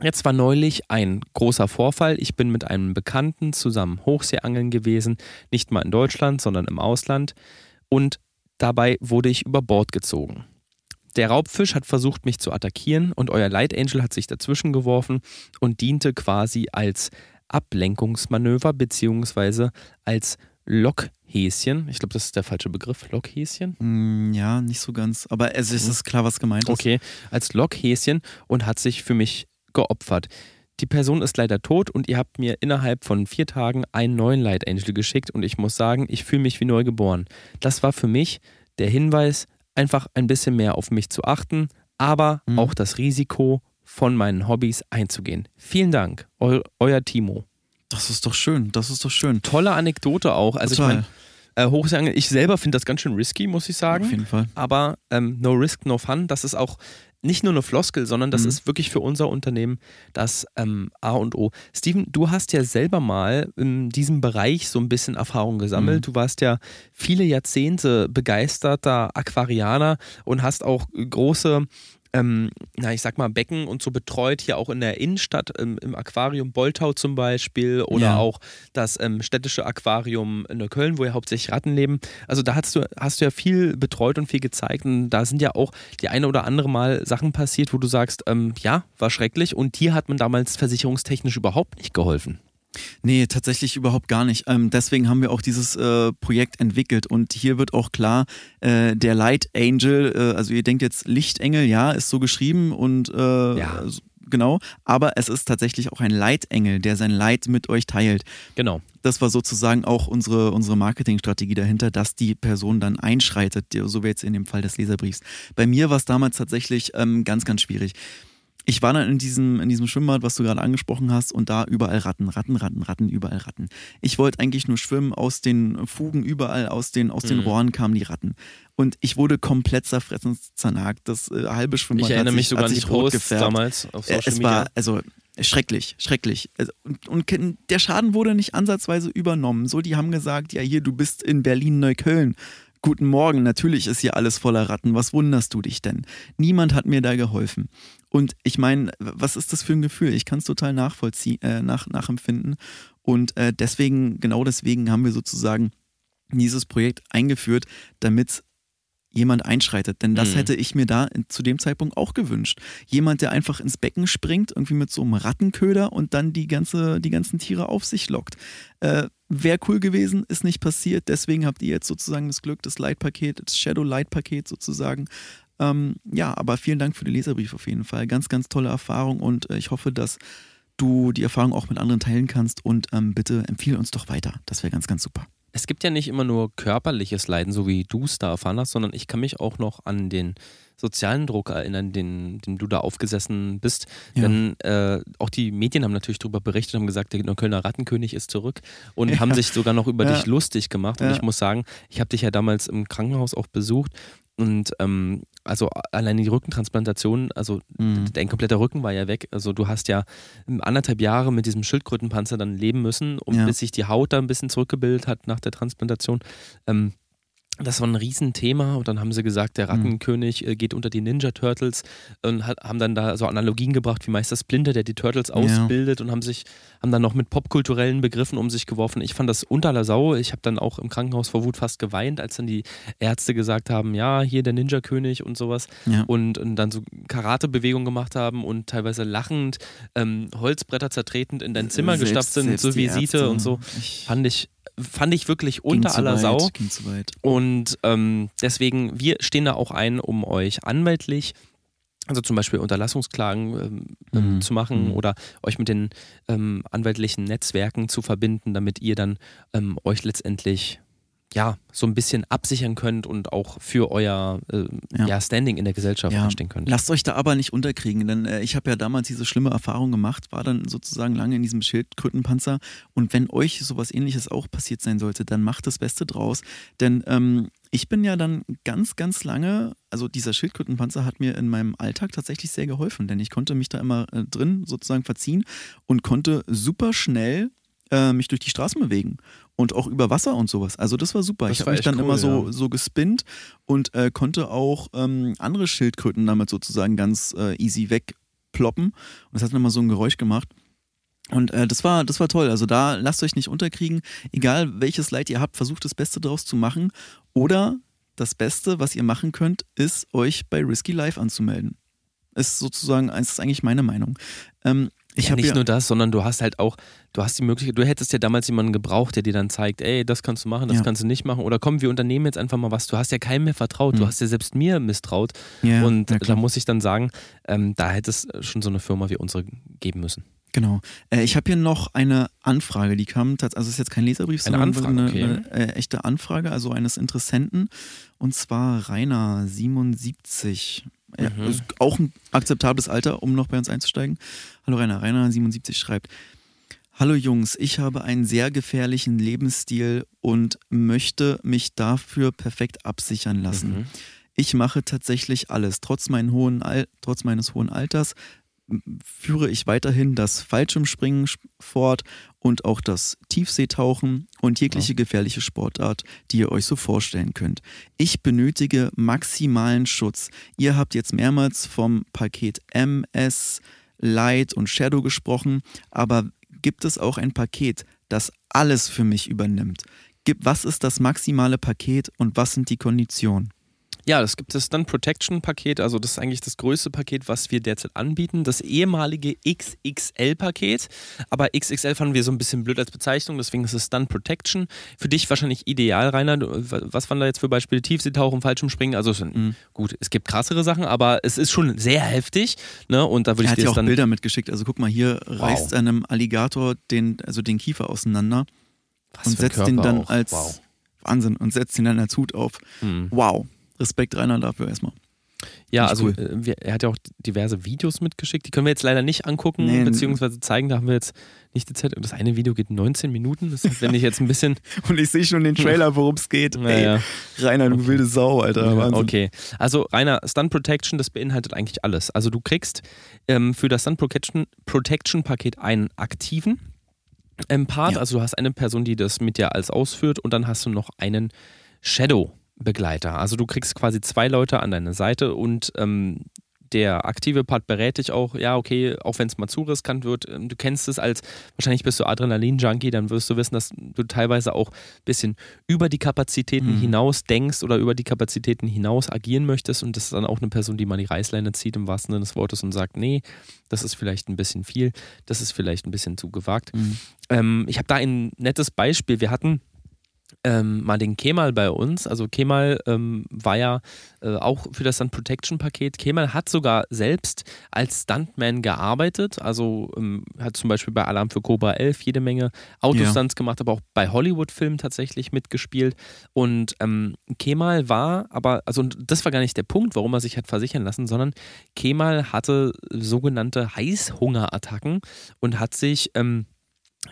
Jetzt war neulich ein großer Vorfall. Ich bin mit einem Bekannten zusammen Hochseeangeln gewesen, nicht mal in Deutschland, sondern im Ausland. Und dabei wurde ich über Bord gezogen. Der Raubfisch hat versucht, mich zu attackieren und euer Light Angel hat sich dazwischen geworfen und diente quasi als Ablenkungsmanöver bzw. als Lockhäschen. Ich glaube, das ist der falsche Begriff. Lockhäschen? Mm, ja, nicht so ganz. Aber es ist, ist klar, was gemeint ist. Okay, als Lockhäschen und hat sich für mich geopfert. Die Person ist leider tot und ihr habt mir innerhalb von vier Tagen einen neuen Light Angel geschickt und ich muss sagen, ich fühle mich wie neu geboren. Das war für mich der Hinweis, einfach ein bisschen mehr auf mich zu achten, aber mhm. auch das Risiko von meinen Hobbys einzugehen. Vielen Dank, eu euer Timo. Das ist doch schön, das ist doch schön. Tolle Anekdote auch. Also Total. ich meine, äh, Hochseeangeln, ich selber finde das ganz schön risky, muss ich sagen. Auf jeden Fall. Aber ähm, no risk, no fun, das ist auch nicht nur eine Floskel, sondern das mhm. ist wirklich für unser Unternehmen das ähm, A und O. Steven, du hast ja selber mal in diesem Bereich so ein bisschen Erfahrung gesammelt. Mhm. Du warst ja viele Jahrzehnte begeisterter Aquarianer und hast auch große ähm, na, ich sag mal, Becken und so betreut, hier auch in der Innenstadt, im, im Aquarium Boltau zum Beispiel oder ja. auch das ähm, städtische Aquarium in Köln, wo ja hauptsächlich Ratten leben. Also da hast du, hast du ja viel betreut und viel gezeigt und da sind ja auch die eine oder andere Mal Sachen passiert, wo du sagst, ähm, ja, war schrecklich und dir hat man damals versicherungstechnisch überhaupt nicht geholfen. Nee, tatsächlich überhaupt gar nicht. Ähm, deswegen haben wir auch dieses äh, Projekt entwickelt und hier wird auch klar, äh, der Light Angel, äh, also ihr denkt jetzt Lichtengel, ja, ist so geschrieben und äh, ja. genau, aber es ist tatsächlich auch ein Leitengel, der sein Leid mit euch teilt. Genau. Das war sozusagen auch unsere, unsere Marketingstrategie dahinter, dass die Person dann einschreitet, so wie jetzt in dem Fall des Leserbriefs. Bei mir war es damals tatsächlich ähm, ganz, ganz schwierig ich war dann in diesem, in diesem Schwimmbad, was du gerade angesprochen hast, und da überall Ratten, Ratten, Ratten, Ratten, überall Ratten. Ich wollte eigentlich nur schwimmen, aus den Fugen überall, aus den, aus den mhm. Rohren kamen die Ratten. Und ich wurde komplett zerfressen, zernagt. Das äh, halbe Schwimmbad ich erinnere mich sich, sogar an die Posts damals auf Social Es war, also schrecklich, schrecklich. Also, und, und, der Schaden wurde nicht ansatzweise übernommen. So, die haben gesagt, ja hier, du bist in Berlin-Neukölln. Guten Morgen, natürlich ist hier alles voller Ratten. Was wunderst du dich denn? Niemand hat mir da geholfen. Und ich meine, was ist das für ein Gefühl? Ich kann es total nachvollziehen, äh, nach, nachempfinden. Und äh, deswegen, genau deswegen haben wir sozusagen dieses Projekt eingeführt, damit jemand einschreitet. Denn das mhm. hätte ich mir da zu dem Zeitpunkt auch gewünscht. Jemand, der einfach ins Becken springt, irgendwie mit so einem Rattenköder und dann die, ganze, die ganzen Tiere auf sich lockt. Äh, Wäre cool gewesen, ist nicht passiert. Deswegen habt ihr jetzt sozusagen das Glück, das Light-Paket, das Shadow-Light-Paket sozusagen. Ähm, ja, aber vielen Dank für den Leserbrief auf jeden Fall. Ganz, ganz tolle Erfahrung und äh, ich hoffe, dass du die Erfahrung auch mit anderen teilen kannst und ähm, bitte empfehle uns doch weiter. Das wäre ganz, ganz super. es gibt ja nicht immer nur körperliches Leiden, so wie du es da erfahren hast, sondern ich kann mich auch noch an den sozialen Druck erinnern, den, den du da aufgesessen bist. Ja. Denn äh, auch die Medien haben natürlich darüber berichtet und haben gesagt, der Kölner Rattenkönig ist zurück und ja. haben sich sogar noch über ja. dich lustig gemacht. Und ich muss sagen, ich habe dich ja damals im Krankenhaus auch besucht und ähm, also allein die Rückentransplantation, also mhm. dein kompletter Rücken war ja weg. Also du hast ja anderthalb Jahre mit diesem Schildkrötenpanzer dann leben müssen, um, bis sich die Haut da ein bisschen zurückgebildet hat nach der Transplantation. Ähm, das war ein Riesenthema und dann haben sie gesagt, der mhm. Rattenkönig mhm. geht unter die Ninja Turtles und hat, haben dann da so Analogien gebracht wie Meister Splinter, der die Turtles ausbildet ja. und haben sich haben dann noch mit popkulturellen Begriffen um sich geworfen. Ich fand das unter aller Sau. Ich habe dann auch im Krankenhaus vor Wut fast geweint, als dann die Ärzte gesagt haben, ja, hier der Ninja König und sowas ja. und, und, dann so Karatebewegungen gemacht haben und teilweise lachend ähm, Holzbretter zertretend in dein Zimmer selbst, gestapft sind, so Visite und so. Ich fand ich fand ich wirklich unter aller weit, Sau. Und ähm, deswegen, wir stehen da auch ein, um euch anwaltlich also zum Beispiel Unterlassungsklagen ähm, ähm, mhm. zu machen mhm. oder euch mit den ähm, anwaltlichen Netzwerken zu verbinden, damit ihr dann ähm, euch letztendlich ja, so ein bisschen absichern könnt und auch für euer äh, ja. ja. Standing in der Gesellschaft ja. einstehen könnt. Lasst euch da aber nicht unterkriegen, denn äh, ich habe ja damals diese schlimme Erfahrung gemacht, war dann sozusagen lange in diesem Schildkrötenpanzer und wenn euch sowas ähnliches auch passiert sein sollte, dann macht das Beste draus, denn ähm, ich bin ja dann ganz, ganz lange, also dieser Schildkrötenpanzer hat mir in meinem Alltag tatsächlich sehr geholfen, denn ich konnte mich da immer äh, drin sozusagen verziehen und konnte super schnell äh, mich durch die Straßen bewegen und auch über Wasser und sowas. Also das war super. Das ich habe mich dann cool, immer so, ja. so gespinnt und äh, konnte auch ähm, andere Schildkröten damit sozusagen ganz äh, easy wegploppen. Und das hat dann immer so ein Geräusch gemacht. Und äh, das war, das war toll. Also da lasst euch nicht unterkriegen. Egal welches Leid ihr habt, versucht das Beste draus zu machen. Oder das Beste, was ihr machen könnt, ist euch bei Risky Life anzumelden. Ist sozusagen, das ist eigentlich meine Meinung. Ähm, ich ja, nicht ja nur das, sondern du hast halt auch, du hast die Möglichkeit, du hättest ja damals jemanden gebraucht, der dir dann zeigt, ey, das kannst du machen, das ja. kannst du nicht machen. Oder komm, wir unternehmen jetzt einfach mal was. Du hast ja keinem mehr vertraut, mhm. du hast ja selbst mir misstraut. Ja, und da muss ich dann sagen, ähm, da hätte es schon so eine Firma wie unsere geben müssen. Genau. Äh, ich habe hier noch eine Anfrage, die kam, also es ist jetzt kein Leserbrief, eine sondern Anfrage, eine, okay. eine äh, echte Anfrage, also eines Interessenten. Und zwar Rainer77. Ja, mhm. ist auch ein akzeptables Alter, um noch bei uns einzusteigen. Hallo Rainer, Rainer77 schreibt, Hallo Jungs, ich habe einen sehr gefährlichen Lebensstil und möchte mich dafür perfekt absichern lassen. Mhm. Ich mache tatsächlich alles. Trotz, hohen trotz meines hohen Alters führe ich weiterhin das Fallschirmspringen fort und auch das Tiefseetauchen und jegliche gefährliche Sportart, die ihr euch so vorstellen könnt. Ich benötige maximalen Schutz. Ihr habt jetzt mehrmals vom Paket MS, Light und Shadow gesprochen, aber gibt es auch ein Paket, das alles für mich übernimmt? Was ist das maximale Paket und was sind die Konditionen? Ja, es gibt das Stunt Protection Paket, also das ist eigentlich das größte Paket, was wir derzeit anbieten. Das ehemalige XXL Paket, aber XXL fanden wir so ein bisschen blöd als Bezeichnung, deswegen ist es Stunt Protection. Für dich wahrscheinlich ideal, Rainer. Was waren da jetzt für Beispiele? Tiefseetauchen, Fallschirmspringen? Also mhm. gut, es gibt krassere Sachen, aber es ist schon sehr heftig. Ne? Und da würde ich hat dir auch Bilder mitgeschickt. Also guck mal, hier wow. reißt einem Alligator den, also den Kiefer auseinander was und setzt den dann auch. als wow. Wahnsinn und setzt ihn dann als Hut auf. Mhm. Wow. Respekt, Rainer, dafür erstmal. Ja, also cool. äh, wir, er hat ja auch diverse Videos mitgeschickt. Die können wir jetzt leider nicht angucken nee, beziehungsweise zeigen. Da haben wir jetzt nicht die Zeit. Das eine Video geht 19 Minuten. Das ist, wenn ich jetzt ein bisschen. Und ich sehe schon den Trailer, worum es geht. Naja. Ey, Rainer, du okay. wilde Sau, Alter. Ja, okay. Also, Rainer, Stunt Protection, das beinhaltet eigentlich alles. Also, du kriegst ähm, für das Stunt Protection, Protection Paket einen aktiven ähm, Part. Ja. Also, du hast eine Person, die das mit dir als ausführt und dann hast du noch einen Shadow. Begleiter. Also du kriegst quasi zwei Leute an deine Seite und ähm, der aktive Part berät dich auch, ja, okay, auch wenn es mal zu riskant wird, ähm, du kennst es als, wahrscheinlich bist du Adrenalin-Junkie, dann wirst du wissen, dass du teilweise auch ein bisschen über die Kapazitäten mhm. hinaus denkst oder über die Kapazitäten hinaus agieren möchtest und das ist dann auch eine Person, die mal die Reißleine zieht im wahrsten Sinne des Wortes und sagt, nee, das ist vielleicht ein bisschen viel, das ist vielleicht ein bisschen zu gewagt. Mhm. Ähm, ich habe da ein nettes Beispiel. Wir hatten ähm, mal den Kemal bei uns. Also Kemal ähm, war ja äh, auch für das Stunt Protection Paket. Kemal hat sogar selbst als Stuntman gearbeitet. Also ähm, hat zum Beispiel bei Alarm für Cobra 11 jede Menge Autostunts ja. gemacht, aber auch bei Hollywood-Filmen tatsächlich mitgespielt. Und ähm, Kemal war, aber, also das war gar nicht der Punkt, warum er sich hat versichern lassen, sondern Kemal hatte sogenannte Heißhungerattacken und hat sich ähm,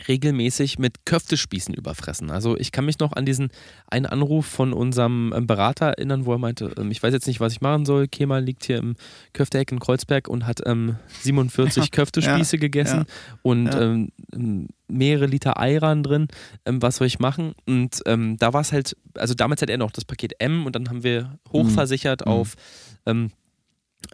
regelmäßig mit Köftespießen überfressen. Also ich kann mich noch an diesen einen Anruf von unserem ähm, Berater erinnern, wo er meinte, ähm, ich weiß jetzt nicht, was ich machen soll. Kemal liegt hier im Köfteheck in Kreuzberg und hat ähm, 47 ja, Köftespieße ja, gegessen ja, und ähm, mehrere Liter Eiran drin. Ähm, was soll ich machen? Und ähm, da war es halt, also damals hat er noch das Paket M und dann haben wir hochversichert mhm. auf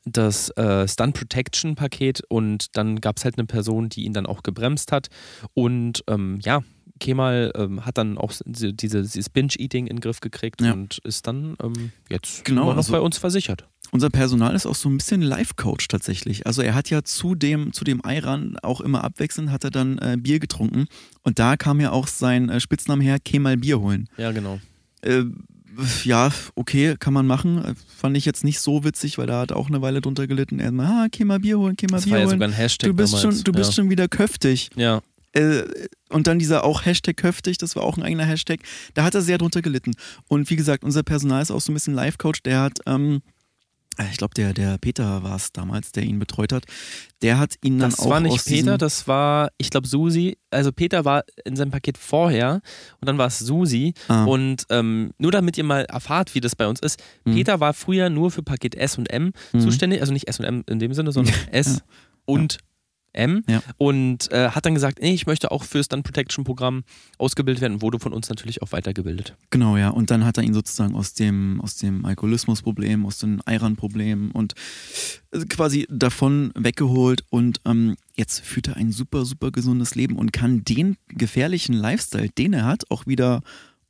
das äh, Stunt Protection Paket und dann gab es halt eine Person, die ihn dann auch gebremst hat und ähm, ja, Kemal ähm, hat dann auch diese, dieses Binge-Eating in den Griff gekriegt ja. und ist dann ähm, jetzt genau, noch also bei uns versichert. Unser Personal ist auch so ein bisschen Life-Coach tatsächlich. Also er hat ja zu dem, zu dem Eiran auch immer abwechselnd, hat er dann äh, Bier getrunken und da kam ja auch sein äh, Spitzname her, Kemal Bier holen. Ja, genau. Äh, ja, okay, kann man machen. Fand ich jetzt nicht so witzig, weil da hat auch eine Weile drunter gelitten. Er mal, ah, geh mal Bier holen, geh mal das Bier war ja holen. Sogar ein Hashtag du bist damals. schon, du bist ja. schon wieder köftig. Ja. Äh, und dann dieser auch Hashtag köftig, das war auch ein eigener Hashtag. Da hat er sehr drunter gelitten. Und wie gesagt, unser Personal ist auch so ein bisschen Life-Coach. Der hat ähm, äh, ich glaube, der, der Peter war es damals, der ihn betreut hat. Der hat ihn dann das auch. Das war nicht Peter, das war, ich glaube, Susi. Also Peter war in seinem Paket vorher und dann war es Susi. Ah. Und ähm, nur damit ihr mal erfahrt, wie das bei uns ist. Mhm. Peter war früher nur für Paket S und M mhm. zuständig, also nicht S und M in dem Sinne, sondern S ja. und M ja. und äh, hat dann gesagt, nee, ich möchte auch fürs Stun Protection Programm ausgebildet werden und wurde von uns natürlich auch weitergebildet. Genau, ja. Und dann hat er ihn sozusagen aus dem, aus dem Alkoholismusproblem, aus den Eiran-Problemen und äh, quasi davon weggeholt und ähm, jetzt führt er ein super, super gesundes Leben und kann den gefährlichen Lifestyle, den er hat, auch wieder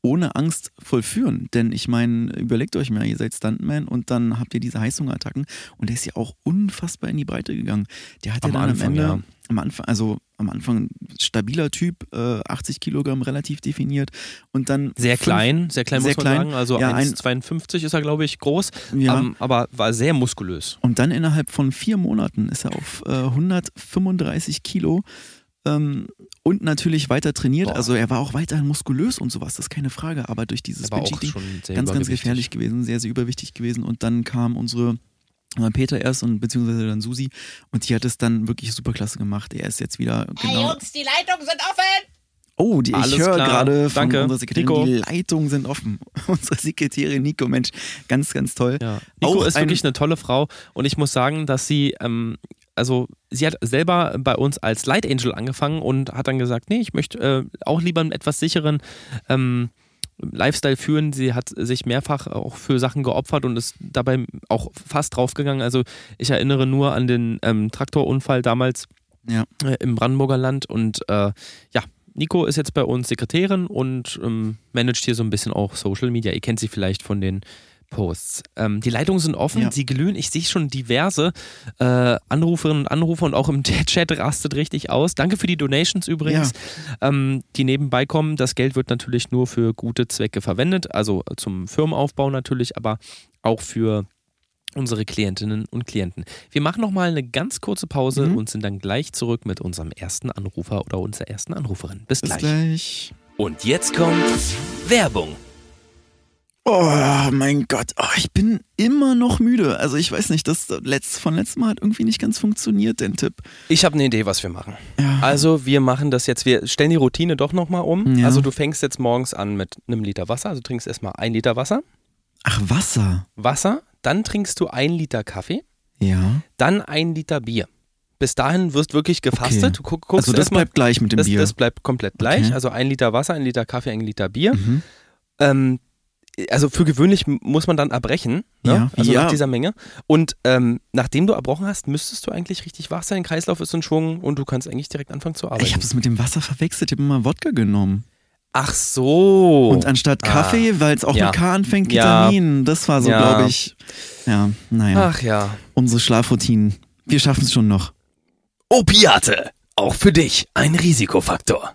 ohne Angst vollführen. Denn ich meine, überlegt euch mal, ihr seid Stuntman und dann habt ihr diese Heißhungerattacken und der ist ja auch unfassbar in die Breite gegangen. Der hat am ja dann Anfang, am Ende, ja. am Anfang, also am Anfang stabiler Typ, äh, 80 Kilogramm relativ definiert und dann. Sehr fünf, klein, sehr klein sehr muss man klein. sagen. Also ja, 1,52 ist er, glaube ich, groß, ja. ähm, aber war sehr muskulös. Und dann innerhalb von vier Monaten ist er auf äh, 135 Kilo ähm, und natürlich weiter trainiert. Boah. Also er war auch weiterhin muskulös und sowas, das ist keine Frage. Aber durch dieses Bench-Ding ganz, ganz gefährlich gewesen, sehr, sehr überwichtig gewesen. Und dann kam unsere äh, Peter erst und beziehungsweise dann Susi und die hat es dann wirklich super klasse gemacht. Er ist jetzt wieder genau. Hey Jungs, die Leitungen sind offen! Oh, die, ich höre gerade von Danke. unserer Sekretärin, Nico. die Leitungen sind offen. Unsere Sekretärin Nico, Mensch, ganz, ganz toll. Ja. Nico Auch ist wirklich eine tolle Frau und ich muss sagen, dass sie ähm, also sie hat selber bei uns als Light Angel angefangen und hat dann gesagt, nee, ich möchte äh, auch lieber einen etwas sicheren ähm, Lifestyle führen. Sie hat sich mehrfach auch für Sachen geopfert und ist dabei auch fast draufgegangen. Also ich erinnere nur an den ähm, Traktorunfall damals ja. äh, im Brandenburger Land und äh, ja, Nico ist jetzt bei uns Sekretärin und ähm, managt hier so ein bisschen auch Social Media. Ihr kennt sie vielleicht von den Posts. Ähm, die Leitungen sind offen, ja. sie glühen. Ich sehe schon diverse äh, Anruferinnen und Anrufer und auch im Chat rastet richtig aus. Danke für die Donations übrigens, ja. ähm, die nebenbei kommen. Das Geld wird natürlich nur für gute Zwecke verwendet, also zum Firmenaufbau natürlich, aber auch für unsere Klientinnen und Klienten. Wir machen nochmal eine ganz kurze Pause mhm. und sind dann gleich zurück mit unserem ersten Anrufer oder unserer ersten Anruferin. Bis, Bis gleich. gleich. Und jetzt kommt Werbung. Oh mein Gott, oh, ich bin immer noch müde. Also ich weiß nicht, das letzt, von letztem Mal hat irgendwie nicht ganz funktioniert, den Tipp. Ich habe eine Idee, was wir machen. Ja. Also wir machen das jetzt, wir stellen die Routine doch nochmal um. Ja. Also du fängst jetzt morgens an mit einem Liter Wasser, also trinkst erstmal ein Liter Wasser. Ach, Wasser? Wasser, dann trinkst du ein Liter Kaffee. Ja. Dann ein Liter Bier. Bis dahin wirst wirklich gefastet. Okay. Du guck, guckst also das bleibt gleich mit dem das, Bier. Das bleibt komplett gleich. Okay. Also ein Liter Wasser, ein Liter Kaffee, ein Liter Bier. Mhm. Ähm, also für gewöhnlich muss man dann erbrechen, ne? ja, also ja. nach dieser Menge. Und ähm, nachdem du erbrochen hast, müsstest du eigentlich richtig wach sein. Kreislauf ist in Schwung und du kannst eigentlich direkt anfangen zu arbeiten. Ich habe es mit dem Wasser verwechselt. Ich habe immer Wodka genommen. Ach so. Und anstatt Kaffee, ah. weil es auch ja. mit K anfängt, Ketamin. Ja. Das war so, glaube ich. Ja, naja. Ach ja. Unsere Schlafroutinen. Wir schaffen es schon noch. Opiate. Auch für dich ein Risikofaktor.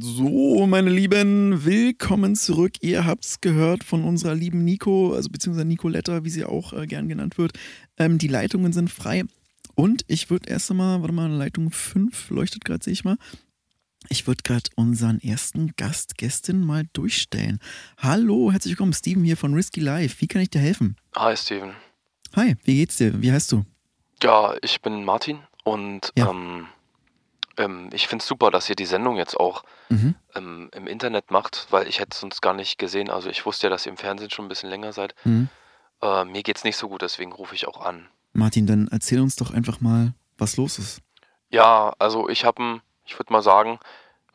So, meine Lieben, willkommen zurück. Ihr habt's gehört von unserer lieben Nico, also beziehungsweise Nicoletta, wie sie auch äh, gern genannt wird. Ähm, die Leitungen sind frei. Und ich würde erst einmal, warte mal, Leitung 5 leuchtet gerade, sehe ich mal. Ich würde gerade unseren ersten Gast, Gästin mal durchstellen. Hallo, herzlich willkommen, Steven hier von Risky Life. Wie kann ich dir helfen? Hi Steven. Hi, wie geht's dir? Wie heißt du? Ja, ich bin Martin und Ja. ähm, ähm, ich finde es super, dass ihr die Sendung jetzt auch Mhm. ähm, im Internet macht, weil ich hätte es sonst gar nicht gesehen. Also ich wusste ja, dass ihr im Fernsehen schon ein bisschen länger seid. Mhm. Äh, mir geht's nicht so gut, deswegen rufe ich auch an. Martin, dann erzähl uns doch einfach mal, was los ist. Ja, also ich habe einen, ich würde mal sagen,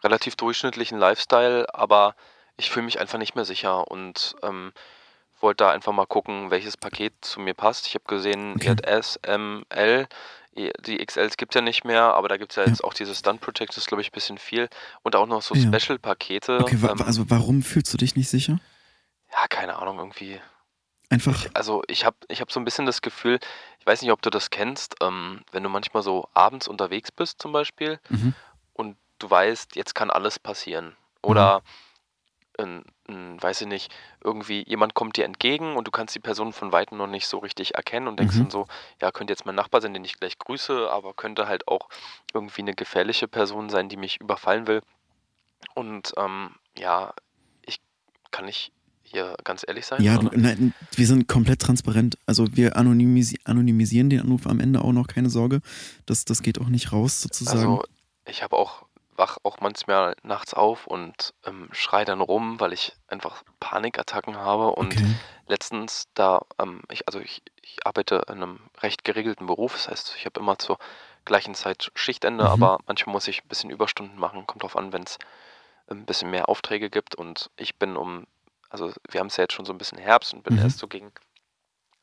relativ durchschnittlichen Lifestyle, aber ich fühle mich einfach nicht mehr sicher und ähm, wollte da einfach mal gucken, welches Paket zu mir passt. Ich habe gesehen, Okay. ihr habt S, M, L. Ihr- Die XLs gibt es ja nicht mehr, aber da gibt es ja Ja. jetzt auch diese Stunt Protect, das ist glaube ich ein bisschen viel. Und auch noch so Ja. Special-Pakete. Okay, wa ähm, also warum fühlst du dich nicht sicher? ja, keine Ahnung, irgendwie. Einfach, Also ich habe ich hab so ein bisschen das Gefühl, ich weiß nicht, ob du das kennst, ähm, wenn du manchmal so abends unterwegs bist zum Beispiel mhm. und du weißt, jetzt kann alles passieren. Oder, ein, ein, weiß ich nicht, irgendwie jemand kommt dir entgegen und du kannst die Person von Weitem noch nicht so richtig erkennen und denkst Mhm. dann so, ja, könnte jetzt mein Nachbar sein, den ich gleich grüße, aber könnte halt auch irgendwie eine gefährliche Person sein, die mich überfallen will. Und ähm, ja, ich kann nicht hier ganz ehrlich sein. Ja, du, nein, wir sind komplett transparent. Also wir anonymisi anonymisieren den Anruf am Ende auch noch, keine Sorge. Das, das geht auch nicht raus sozusagen. Also ich habe auch, wach auch manchmal nachts auf und ähm, schrei dann rum, weil ich einfach Panikattacken habe. Und okay. letztens da, ähm, ich, also ich, ich arbeite in einem recht geregelten Beruf, das heißt, ich habe immer zur gleichen Zeit Schichtende, Mhm. aber manchmal muss ich ein bisschen Überstunden machen, kommt drauf an, wenn es ein bisschen mehr Aufträge gibt. Und ich bin um, also wir haben es ja jetzt schon so ein bisschen Herbst und bin Mhm. erst so gegen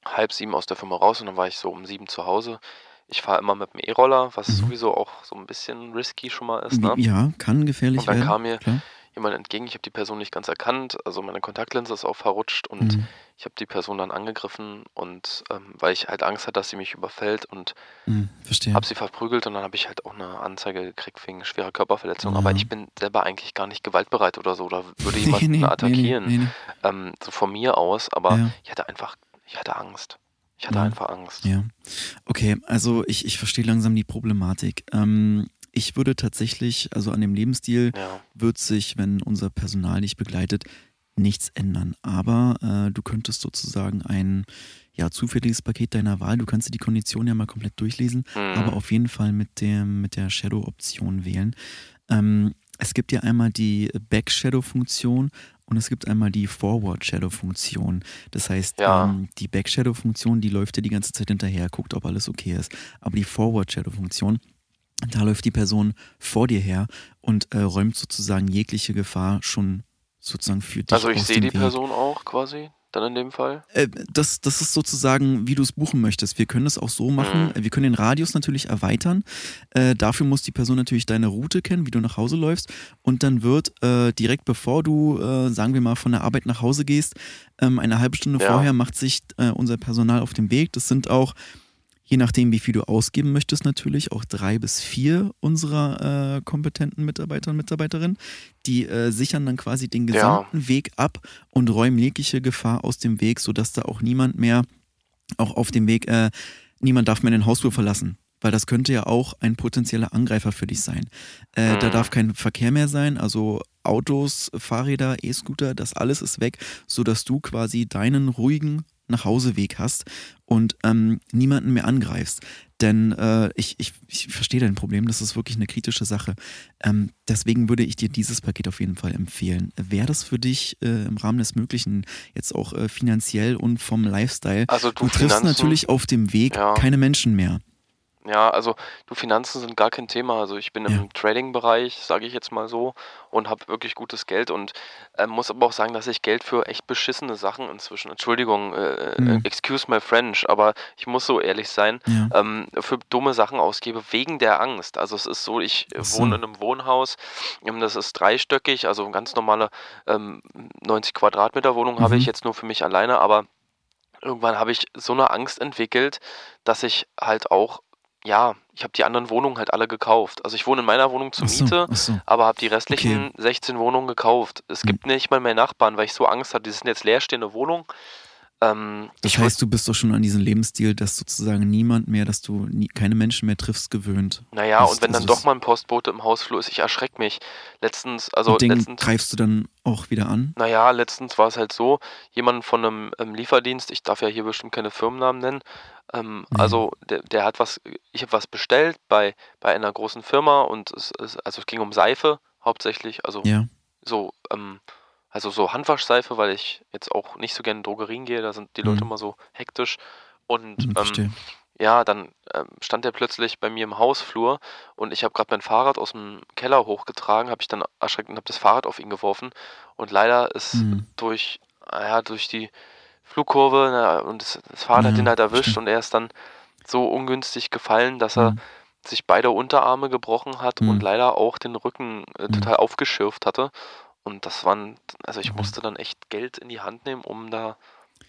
halb sieben aus der Firma raus und dann war ich so um sieben zu Hause. Ich fahre immer mit dem E-Roller, was Mhm. sowieso auch so ein bisschen risky schon mal ist. Ne? Ja, kann gefährlich Und dann werden. kam mir klar. jemand entgegen, ich habe die Person nicht ganz erkannt, also meine Kontaktlinse ist auch verrutscht und Mhm. ich habe die Person dann angegriffen und ähm, weil ich halt Angst hatte, dass sie mich überfällt und Mhm. Habe sie verprügelt und dann habe ich halt auch eine Anzeige gekriegt wegen schwerer Körperverletzung. Aber Ja. ich bin selber eigentlich gar nicht gewaltbereit oder so oder würde Nee, jemanden nee, nee, attackieren, nee, Ähm, so von mir aus. Aber Ja. ich hatte einfach, ich hatte Angst. Ich hatte Ja. einfach Angst. Ja. Okay, also ich, ich verstehe langsam die Problematik. Ähm, ich würde tatsächlich, also an dem Lebensstil Ja. wird sich, wenn unser Personal dich begleitet, nichts ändern. Aber äh, du könntest sozusagen ein ja, zufälliges Paket deiner Wahl, du kannst dir die Konditionen ja mal komplett durchlesen, Mhm. aber auf jeden Fall mit, dem, mit der Shadow-Option wählen. Ähm, es gibt ja einmal die Back-Shadow-Funktion und es gibt einmal die Forward-Shadow-Funktion. Das heißt, Ja. ähm, die Back-Shadow-Funktion, die läuft dir die ganze Zeit hinterher, guckt, ob alles okay ist. Aber die Forward-Shadow-Funktion, da läuft die Person vor dir her und äh, räumt sozusagen jegliche Gefahr schon sozusagen für dich Also ich sehe die Weg. Person auch quasi, dann in dem Fall. Äh, das, das ist sozusagen, wie du es buchen möchtest. Wir können es auch so machen. Mhm. Wir können den Radius natürlich erweitern. Äh, dafür muss die Person natürlich deine Route kennen, wie du nach Hause läufst. Und dann wird äh, direkt bevor du, äh, sagen wir mal, von der Arbeit nach Hause gehst, ähm, eine halbe Stunde Ja. vorher macht sich äh, unser Personal auf den Weg. Das sind auch, je nachdem, wie viel du ausgeben möchtest, natürlich auch drei bis vier unserer äh, kompetenten Mitarbeiter und Mitarbeiterinnen. Die äh, sichern dann quasi den Ja. gesamten Weg ab und räumen jegliche Gefahr aus dem Weg, sodass da auch niemand mehr, auch auf dem Weg, äh, niemand darf mehr den Hausflur verlassen. Weil das könnte ja auch ein potenzieller Angreifer für dich sein. Äh, Da Mhm. darf kein Verkehr mehr sein, also Autos, Fahrräder, E-Scooter, das alles ist weg, sodass du quasi deinen ruhigen Nachhauseweg hast und ähm, niemanden mehr angreifst. Denn äh, ich, ich, ich verstehe dein Problem, das ist wirklich eine kritische Sache. Ähm, deswegen würde ich dir dieses Paket auf jeden Fall empfehlen. Wäre das für dich äh, im Rahmen des Möglichen, jetzt auch äh, finanziell und vom Lifestyle? Also Du du, triffst Finanzen, natürlich auf dem Weg Ja. keine Menschen mehr. Ja, also du Finanzen sind gar kein Thema. Also ich bin Ja. im Trading-Bereich, sage ich jetzt mal so, und habe wirklich gutes Geld und äh, muss aber auch sagen, dass ich Geld für echt beschissene Sachen inzwischen, Entschuldigung, äh, Mhm. äh, excuse my French, aber ich muss so ehrlich sein, Ja. ähm, für dumme Sachen ausgebe wegen der Angst. Also es ist so, ich äh, Ach so. wohne in einem Wohnhaus, ähm, das ist dreistöckig, also eine ganz normale ähm, 90 Quadratmeter Wohnung habe Mhm. ich jetzt nur für mich alleine, aber irgendwann habe ich so eine Angst entwickelt, dass ich halt auch ja, ich habe die anderen Wohnungen halt alle gekauft. Also ich wohne in meiner Wohnung zur so, Miete, so. aber habe die restlichen 16 Wohnungen gekauft. Es gibt nicht mal mehr Nachbarn, weil ich so Angst hatte, die sind jetzt leerstehende Wohnungen. Ähm, Das heißt, du bist doch schon an diesen Lebensstil, dass sozusagen niemand mehr, dass du nie, keine Menschen mehr triffst, gewöhnt. naja, das- und wenn dann also doch das- mal ein Postbote im Hausflur ist, ich erschreck mich. Letztens, also und den letztens, greifst du dann auch wieder an. naja, letztens war es halt so, jemand von einem ähm, Lieferdienst, ich darf ja hier bestimmt keine Firmennamen nennen, ähm, Nee. also der, der hat was, ich habe was bestellt bei, bei einer großen Firma und es, es, also es ging um Seife hauptsächlich, also Ja. so, ähm, also so Handwaschseife, weil ich jetzt auch nicht so gerne in Drogerien gehe, da sind die Leute Mhm. immer so hektisch. Und Hm, ähm, ja, dann ähm, stand er plötzlich bei mir im Hausflur und ich habe gerade mein Fahrrad aus dem Keller hochgetragen, habe ich dann erschreckt und habe das Fahrrad auf ihn geworfen. Und leider ist Mhm. durch, ah ja, durch die Flugkurve na, und das, das Fahrrad hat Ja, ihn halt erwischt verstehe. und er ist dann so ungünstig gefallen, dass er Mhm. sich beide Unterarme gebrochen hat und Mhm. leider auch den Rücken äh, Mhm. total aufgeschürft hatte. Und das waren, also ich Mhm. musste dann echt Geld in die Hand nehmen, um da,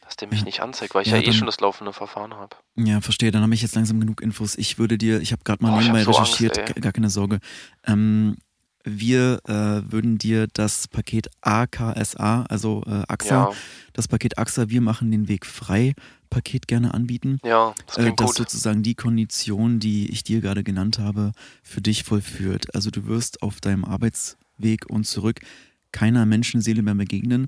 dass der mich Ja. nicht anzeigt, weil ich Ja, ja, eh schon das laufende Verfahren habe. Ja, verstehe. Dann habe ich jetzt langsam genug Infos. Ich würde dir, ich habe gerade mal Oh, nebenbei so Angst, recherchiert, g- gar keine Sorge. Ähm, wir äh, würden dir das Paket AKSA, also äh, AXA, Ja, das Paket AXA, wir machen den Weg frei, Paket gerne anbieten. ja, das Äh, klingt das gut. sozusagen die Kondition, die ich dir gerade genannt habe, für dich vollführt. Also du wirst auf deinem Arbeitsweg und zurück keiner Menschenseele mehr begegnen.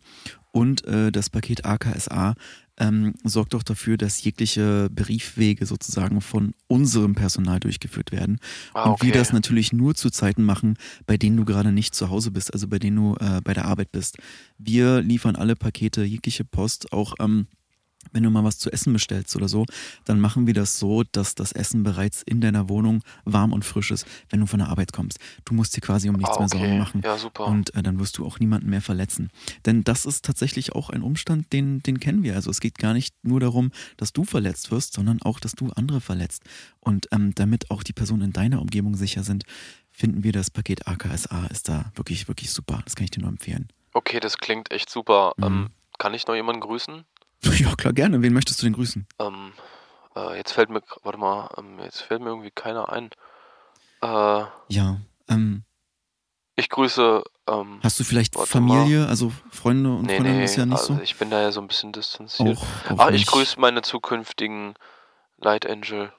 Und äh, das Paket AKSA ähm, sorgt auch dafür, dass jegliche Briefwege sozusagen von unserem Personal durchgeführt werden. Ah, Und okay. wir das natürlich nur zu Zeiten machen, bei denen du gerade nicht zu Hause bist, also bei denen du äh, bei der Arbeit bist. Wir liefern alle Pakete, jegliche Post, auch ähm, wenn du mal was zu essen bestellst oder so, dann machen wir das so, dass das Essen bereits in deiner Wohnung warm und frisch ist, wenn du von der Arbeit kommst. Du musst dir quasi um nichts ah, mehr Sorgen okay. machen. Ja, super. Und äh, dann wirst du auch niemanden mehr verletzen. Denn das ist tatsächlich auch ein Umstand, den, den kennen wir. Also es geht gar nicht nur darum, dass du verletzt wirst, sondern auch, dass du andere verletzt. Und ähm, damit auch die Personen in deiner Umgebung sicher sind, finden wir das Paket AKSA ist da wirklich, wirklich super. Das kann ich dir nur empfehlen. okay, das klingt echt super. Mhm. Ähm, kann ich noch jemanden grüßen? Ja, klar, gerne. Wen möchtest du denn grüßen? Ähm, äh, jetzt fällt mir, warte mal, ähm, jetzt fällt mir irgendwie keiner ein. Äh, Ja, ähm, ich grüße, ähm, hast du vielleicht Familie, also Freunde und nee, Freundinnen nee, ist ja nicht also so? ich bin da ja so ein bisschen distanziert. Auch, auch Ah, ich grüße meine zukünftigen Light Angel.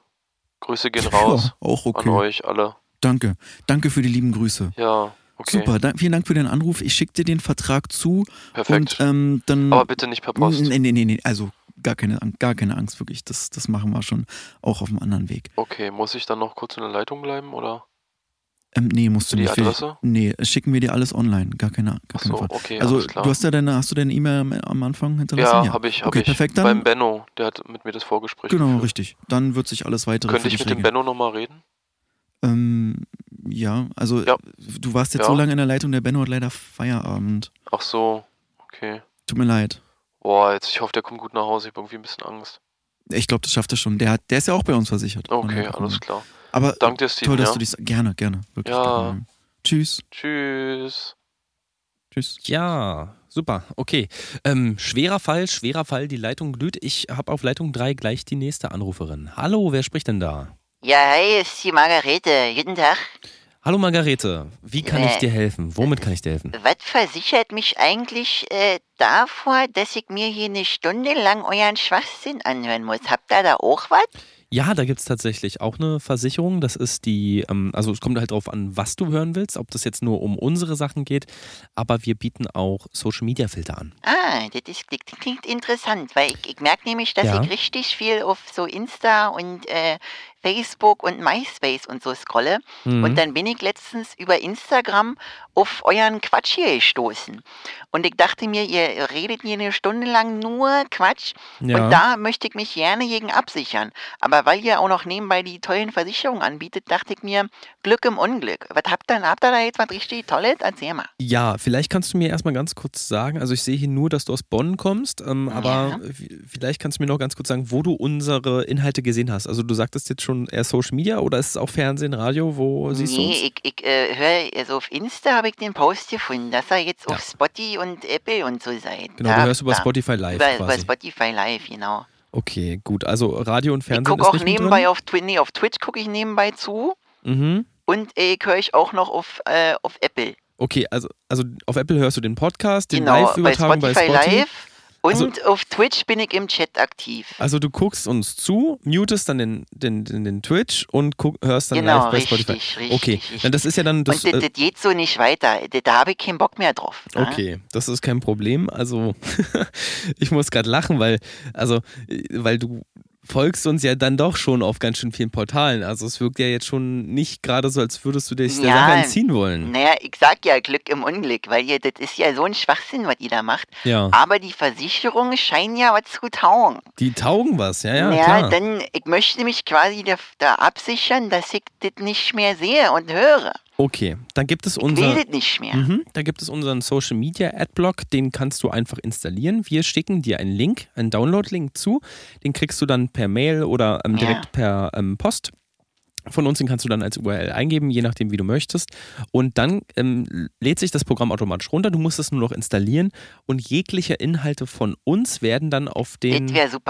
Grüße gehen raus Ja, auch an okay. euch alle. Danke. Danke für die lieben Grüße. Ja, okay. Super, da, vielen Dank für den Anruf. Ich schicke dir den Vertrag zu Perfekt. und ähm, dann. Aber bitte nicht per Post. Nee, nee, nee, nee. Also gar keine, gar keine Angst, wirklich. Das, das machen wir schon auch auf einem anderen Weg. Okay, muss ich dann noch kurz in der Leitung bleiben oder Ähm, nee, musst du die nicht. Wir- Adresse? Nee, schicken wir dir alles online. Gar keine, gar keine so, Frage. okay, Also du hast ja deine, hast du deine E-Mail am, Anfang hinterlassen? ja, habe ich, habe Okay, ich. perfekt, dann- Beim Benno, der hat mit mir das Vorgespräch Genau, geführt. richtig. Dann wird sich alles weitere Könnte ich mit dem. Benno nochmal reden? Ähm, ja, also Ja. du warst jetzt Ja. so lange in der Leitung, der Benno hat leider Feierabend. Ach so, okay. Tut mir leid. Boah, jetzt, ich hoffe, der kommt gut nach Hause. Ich habe irgendwie ein bisschen Angst. Ich glaube, das schafft er schon. Der, hat, der ist ja auch bei uns versichert. Okay, alles klar. Aber Danke dir, Steven, toll, dass ja? du dich gerne, gerne, wirklich. Ja. Problem. Tschüss. Tschüss. Tschüss. Ja, super. Okay. Ähm, schwerer Fall, schwerer Fall. Die Leitung glüht. Ich habe auf Leitung 3 gleich die nächste Anruferin. Hallo, wer spricht denn da? Ja, hi, ist die Margarete. Guten Tag. Hallo Margarete, wie kann ich dir helfen? Womit kann ich dir helfen? Was versichert mich eigentlich äh, davor, dass ich mir hier eine Stunde lang euren Schwachsinn anhören muss? Habt ihr da auch was? Ja, da gibt es tatsächlich auch eine Versicherung. Das ist die, ähm, also es kommt halt darauf an, was du hören willst, ob das jetzt nur um unsere Sachen geht, aber wir bieten auch Social Media Filter an. Ah, das, ist, das klingt interessant, weil ich, ich merke nämlich, dass Ja. ich richtig viel auf so Insta und äh, Facebook und MySpace und so scrolle. Mhm. Und dann bin ich letztens über Instagram auf euren Quatsch hier gestoßen. Und ich dachte mir, ihr redet hier eine Stunde lang nur Quatsch. ja. Und da möchte ich mich gerne gegen absichern. Aber weil ihr auch noch nebenbei die tollen Versicherungen anbietet, dachte ich mir, Glück im Unglück. Was habt ihr, habt ihr da jetzt was richtig Tolles? Erzähl mal. Ja, vielleicht kannst du mir erstmal ganz kurz sagen, also ich sehe hier nur, dass du aus Bonn kommst, ähm, aber v- vielleicht kannst du mir noch ganz kurz sagen, wo du unsere Inhalte gesehen hast. Also du sagtest jetzt schon eher Social Media oder ist es auch Fernsehen, Radio, wo siehst du uns? nee, ich, ich äh, höre, also auf Insta habe ich den Post gefunden, dass ihr jetzt Ja. auf Spotify und Apple und so seid. Genau, Da- du hörst über da- Spotify Live über, über quasi. Spotify Live, genau. Okay, gut. Also Radio und Ich Fernsehen gucke ist auch nebenbei auf Twitch, nee, auf Twitch gucke ich nebenbei zu Mhm. und äh, ich höre ich auch noch auf, äh, auf Apple. Okay, also, also auf Apple hörst du den Podcast, den genau, bei Live-Übertragung Spotify, bei Spotify. Live und Also- auf Twitch bin ich im Chat aktiv. Also du guckst uns zu, mutest dann den, den, den, den Twitch und guck, hörst dann genau, live bei richtig, Spotify. richtig. Okay, richtig. das ist ja dann das. und das, äh, das geht so nicht weiter. Da, da habe ich keinen Bock mehr drauf. ne? Okay, das ist kein Problem. Also ich muss gerade lachen, weil also äh, weil du folgst uns ja dann doch schon auf ganz schön vielen Portalen. Also es wirkt ja jetzt schon nicht gerade so, als würdest du dich der Ja, Sache entziehen wollen. Naja, ich sag ja Glück im Unglück, weil ihr, das ist ja so ein Schwachsinn, was ihr da macht. Ja, Aber die Versicherungen scheinen ja was zu taugen. die taugen was, ja, ja, naja, klar. dann, ich möchte mich quasi da, da absichern, dass ich das nicht mehr sehe und höre. Okay, dann gibt es Ich will unser das nicht mehr. Mhm, da gibt es unseren Social Media Adblock, den kannst du einfach installieren. Wir schicken dir einen Link, einen Download-Link zu. Den kriegst du dann per Mail oder ähm, Ja. direkt per ähm, Post. Von uns, den kannst du dann als URL eingeben, je nachdem, wie du möchtest. Und dann ähm, lädt sich das Programm automatisch runter. Du musst es nur noch installieren und jegliche Inhalte von uns werden dann auf den.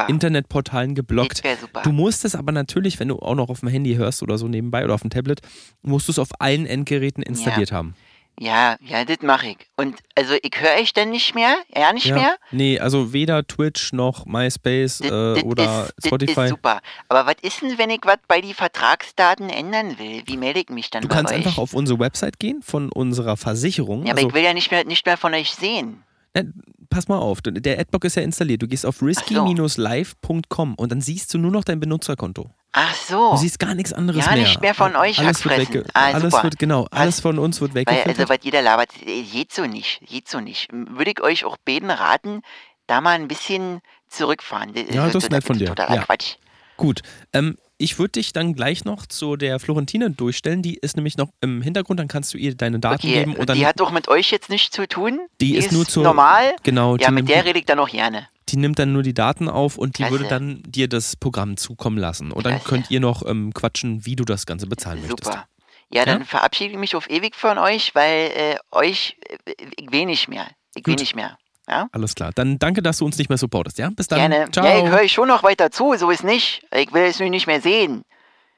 Internetportalen geblockt. Super. Du musst es aber natürlich, wenn du auch noch auf dem Handy hörst oder so nebenbei oder auf dem Tablet, musst du es auf allen Endgeräten installiert haben. Ja, ja, das mache ich. Und also ich höre euch dann nicht mehr, ja nicht mehr. Nee, also weder Twitch noch MySpace Das, äh, das oder ist, Das Spotify. ist super. Aber was ist denn, wenn ich was bei die Vertragsdaten ändern will? Wie melde ich mich dann Du kannst euch? einfach auf unsere Website gehen von unserer Versicherung. ja, aber also, ich will ja nicht mehr, nicht mehr von euch sehen. Ne, pass mal auf, der Adblock ist ja installiert. Du gehst auf risky-live.com und dann siehst du nur noch dein Benutzerkonto. Ach so. Du siehst gar nichts anderes Ja, mehr. nicht mehr von euch alles wird, abfressen. wegge Ah, alles super. wird genau, alles Was- von uns wird weggefiltert. also, was jeder labert, äh, geht so nicht. Geht so nicht. Würde ich euch auch beten raten, da mal ein bisschen zurückfahren. Ja, das ist nett von dir. Totaler Ja. Quatsch. Gut, ähm, ich würde dich dann gleich noch zu der Florentine durchstellen. Die ist nämlich noch im Hintergrund, dann kannst du ihr deine Daten Okay, geben und dann die hat doch mit euch jetzt nichts zu tun. Die ist nur zur- normal. genau, Ja, die mit der rede ich dann auch gerne. die nimmt dann nur die Daten auf und die Klasse. würde dann dir das Programm zukommen lassen. Und dann Klasse. könnt ihr noch ähm, quatschen, wie du das Ganze bezahlen möchtest. Super. Ja, dann Ja? verabschiede ich mich auf ewig von euch, weil äh, euch, äh, ich will nicht mehr. Ich will Gut. nicht mehr. Ja? Alles klar. Dann danke, dass du uns nicht mehr supportest, ja? Bis dann. Gerne. Ciao. Ja, ich höre schon noch weiter zu, so ist nicht. Ich will es nicht mehr sehen.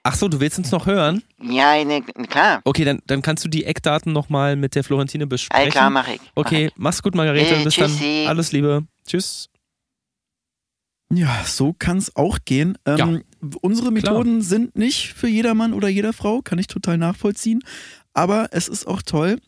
Ach so, du willst uns noch hören? Ja, ne, klar. Okay, dann, dann kannst du die Eckdaten nochmal mit der Florentine besprechen. All klar, mache ich. Mach Okay, ich. mach's gut, Margarete. Äh, Bis tschüssi. dann. Alles Liebe. Tschüss. Ja, so kann es auch gehen. Ähm, Unsere Methoden sind nicht für jedermann oder jeder Frau, kann ich total nachvollziehen. Aber es ist auch toll,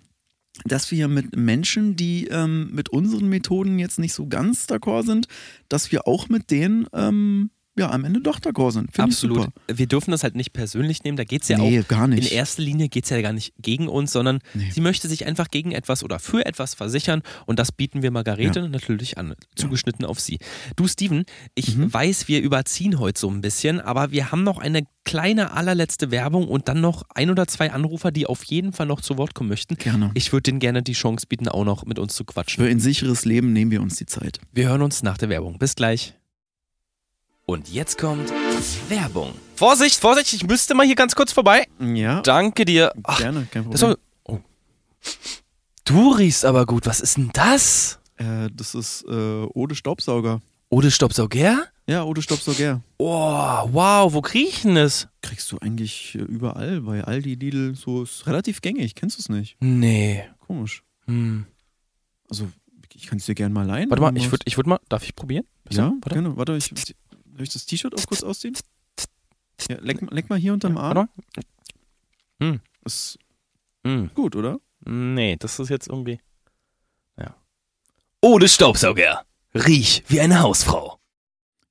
dass wir mit Menschen, die ähm, mit unseren Methoden jetzt nicht so ganz d'accord sind, dass wir auch mit denen ähm, ja am Ende doch d'accord sind. Find Absolut. Wir dürfen das halt nicht persönlich nehmen. Da geht's ja nee, auch gar nicht. In erster Linie geht es ja gar nicht gegen uns, sondern Nee. sie möchte sich einfach gegen etwas oder für etwas versichern und das bieten wir Margarete natürlich an, zugeschnitten auf sie. Du, Steven, ich Mhm. weiß, wir überziehen heute so ein bisschen, aber wir haben noch eine kleine allerletzte Werbung und dann noch ein oder zwei Anrufer, die auf jeden Fall noch zu Wort kommen möchten. Gerne. Ich würde denen gerne die Chance bieten, auch noch mit uns zu quatschen. Für ein sicheres Leben nehmen wir uns die Zeit. Wir hören uns nach der Werbung. Bis gleich. Und jetzt kommt Werbung. Vorsicht, Vorsicht, ich müsste mal hier ganz kurz vorbei. Ja, Danke dir. Ach, gerne, kein das Problem. soll, oh. Du riechst aber gut. Was ist denn das? Äh, das ist äh, Ode Staubsauger. Ode Staubsauger? Ja, Ode Staubsauger. Oh, wow, wo kriechen es? Kriegst du eigentlich äh, überall, bei Aldi, Lidl, so ist relativ gängig. Kennst du es nicht? Nee. Komisch. Hm. Also, ich kann es dir gerne mal leihen. Warte mal, ich würde ich würd mal, darf ich probieren? Ja, warte. gerne. Warte, ich, soll ich das T-Shirt auch kurz ausziehen? Ja, leck, leck mal hier unterm Arm. Warte Ist Hm. gut, oder? Nee, das ist jetzt irgendwie. Ode Staubsauger. Riech wie eine Hausfrau.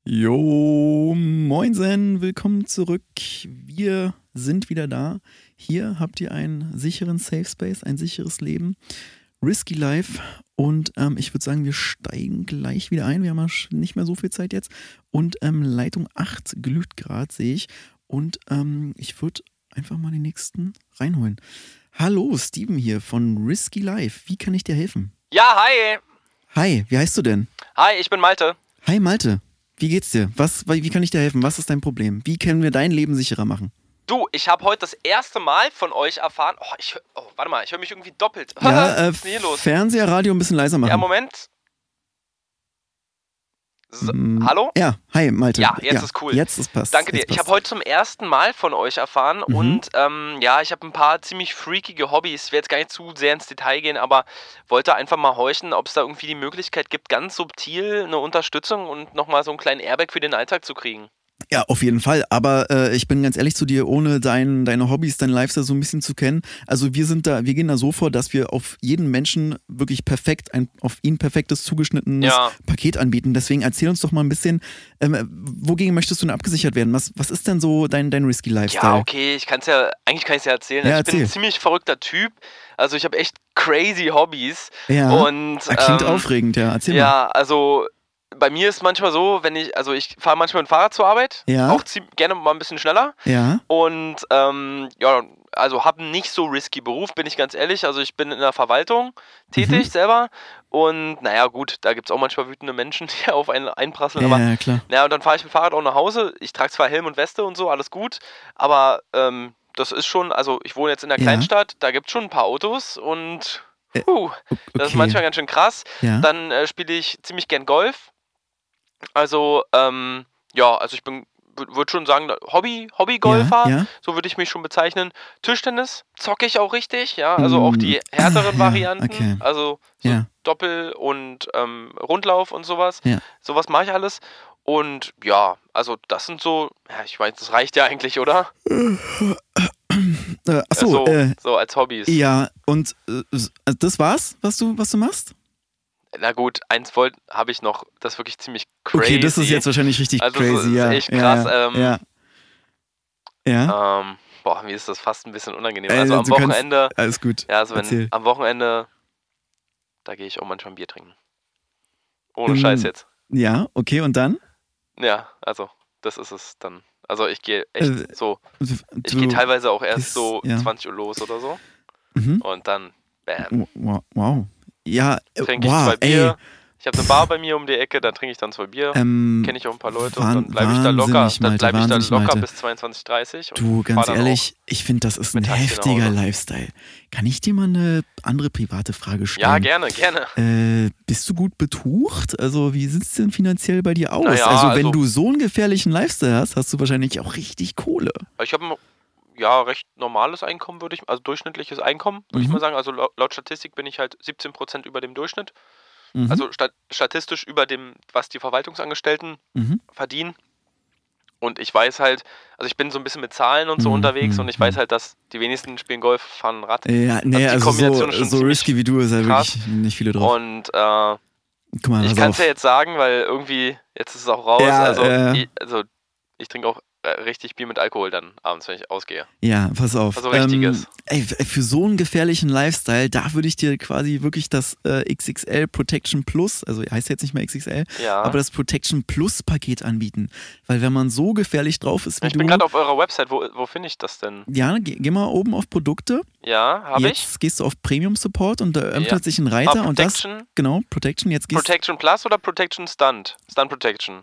Jo, moinsen, willkommen zurück. Wir sind wieder da. Hier habt ihr einen sicheren Safe Space, ein sicheres Leben. Risky Life. Und ähm, ich würde sagen, wir steigen gleich wieder ein. Wir haben ja nicht mehr so viel Zeit jetzt. Und ähm, Leitung 8 glüht gerade, sehe ich. Und ähm, ich würde einfach mal den nächsten reinholen. Hallo, Steven hier von Risky Life. Wie kann ich dir helfen? Ja, hi. Hi, wie heißt du denn? Hi, ich bin Malte. Hi Malte, wie geht's dir? Was, wie kann ich dir helfen? Was ist dein Problem? Wie können wir dein Leben sicherer machen? Du, ich habe heute das erste Mal von euch erfahren. Oh, ich, oh warte mal, ich höre mich irgendwie doppelt. Ja, äh, Was ist denn hier los? Fernseher, Radio ein bisschen leiser machen. Ja, Moment. So, Mm, hallo? Ja, hi Malte. Ja, jetzt ist cool. Jetzt ist passt. Danke dir. Jetzt Ich passt. habe heute zum ersten Mal von euch erfahren Mhm. und ähm, ja, ich habe ein paar ziemlich freakige Hobbys. Ich werde jetzt gar nicht zu sehr ins Detail gehen, aber wollte einfach mal horchen, ob es da irgendwie die Möglichkeit gibt, ganz subtil eine Unterstützung und nochmal so einen kleinen Airbag für den Alltag zu kriegen. Ja, auf jeden Fall. Aber äh, ich bin ganz ehrlich zu dir, ohne dein, deine Hobbys, dein Lifestyle so ein bisschen zu kennen. Also wir sind da, wir gehen da so vor, dass wir auf jeden Menschen wirklich perfekt, ein auf ihn perfektes zugeschnittenes Ja. Paket anbieten. Deswegen erzähl uns doch mal ein bisschen, ähm, wogegen möchtest du denn abgesichert werden? Was, was ist denn so dein, dein risky Lifestyle? Ja, okay, ich kann es ja, eigentlich kann ich es ja erzählen. Ja, Also ich bin ein erzähl. ziemlich verrückter Typ. Also ich habe echt crazy Hobbys. Ja, Und klingt ähm, aufregend, ja. Erzähl mal. Ja, also bei mir ist manchmal so, wenn ich, also ich fahre manchmal mit dem Fahrrad zur Arbeit, Ja. auch gerne mal ein bisschen schneller. Ja, Und ähm, ja, also habe einen nicht so risky Beruf, bin ich ganz ehrlich. Also ich bin in der Verwaltung tätig Mhm. selber. Und naja, gut, da gibt es auch manchmal wütende Menschen, die auf einen einprasseln. ja, aber ja, klar. naja, und dann fahre ich mit dem Fahrrad auch nach Hause. Ich trage zwar Helm und Weste und so, alles gut. Aber ähm, das ist schon, also ich wohne jetzt in der Ja. Kleinstadt, da gibt es schon ein paar Autos und Äh, puh, das Okay. ist manchmal ganz schön krass. ja. Dann äh, spiele ich ziemlich gern Golf. Also, ähm, ja, also ich bin, würde schon sagen, Hobby, Hobbygolfer, Ja, ja. so würde ich mich schon bezeichnen. Tischtennis zocke ich auch richtig, ja, also auch die Mm, härteren ja, Varianten, okay. also so Ja. Doppel und ähm, Rundlauf und sowas. Ja. Sowas mache ich alles. Und ja, also das sind so, ja, ich weiß, das reicht ja eigentlich, oder? Äh, achso, so, äh, so als Hobbys. ja, und äh, also das war's, was du, was du machst? Na gut, eins wollte habe ich noch, das ist wirklich ziemlich crazy. Okay, das ist jetzt wahrscheinlich richtig Also, das crazy, ist ja. echt krass, Ja. ähm, ja. ja. Ähm, boah, mir ist das fast ein bisschen unangenehm. Äh, Also am du kannst- Wochenende, Alles gut. ja, also wenn erzähl. am Wochenende, da gehe ich auch manchmal ein Bier trinken. Ohne Ähm, Scheiß jetzt. Ja, okay, und dann? Ja, also, das ist es dann. Also ich gehe echt Äh, so, ich gehe teilweise auch erst gehst- so ja. 20 Uhr los oder so. Mhm. Und dann, bam, Wow. Ja, trinke ich wow, zwei Bier. ey. Ich habe eine Bar bei mir um die Ecke, dann trinke ich dann zwei Bier. Ähm, Kenne ich auch ein paar Leute und dann bleibe ich da locker. Dann bleibe ich da locker Malte. bis 22.30 Uhr. Du, ganz ehrlich, ich finde, das ist ein heftiger. Lifestyle. Kann ich dir mal eine andere private Frage Auch. Ja, stellen? gerne, gerne. Äh, bist du gut betucht? Also, wie sieht es denn finanziell bei dir aus? Naja, also, wenn also- du so einen gefährlichen Lifestyle hast, hast du wahrscheinlich auch richtig Kohle. Ich habe ein ja, recht normales Einkommen, würde ich, also durchschnittliches Einkommen, würde ich Mhm. mal sagen. Also laut, Statistik bin ich halt 17% über dem Durchschnitt. Mhm. Also stat statistisch über dem, was die Verwaltungsangestellten mhm. verdienen. Und ich weiß halt, also ich bin so ein bisschen mit Zahlen und so Mhm, unterwegs mhm, und ich weiß mhm. halt, dass die wenigsten spielen Golf, fahren Rad. Ja, nee, die also Kombination so, so risky wie du ist krass. wirklich nicht viele drauf. Und äh, mal, ich kann es ja jetzt sagen, weil irgendwie, jetzt ist es auch raus. Ja, also, äh. ich, also ich trinke auch richtig Bier mit Alkohol dann abends, wenn ich ausgehe. Ja, pass auf. Also richtiges. ey, f- für so einen gefährlichen Lifestyle, da würde ich dir quasi wirklich das äh, XXL Protection Plus, also heißt jetzt nicht mehr XXL, Ja. aber das Protection Plus Paket anbieten. Weil wenn man so gefährlich drauf ist wie ich du. bin gerade auf eurer Website, wo, wo finde ich das denn? ja, geh, geh mal oben auf Produkte. Ja, habe ich. Jetzt gehst du auf Premium Support und da öffnet Ja. sich ein Reiter Ah, und das. Protection, Genau, Protection. Jetzt gehst Protection Plus oder Protection Stunt? Stunt Protection.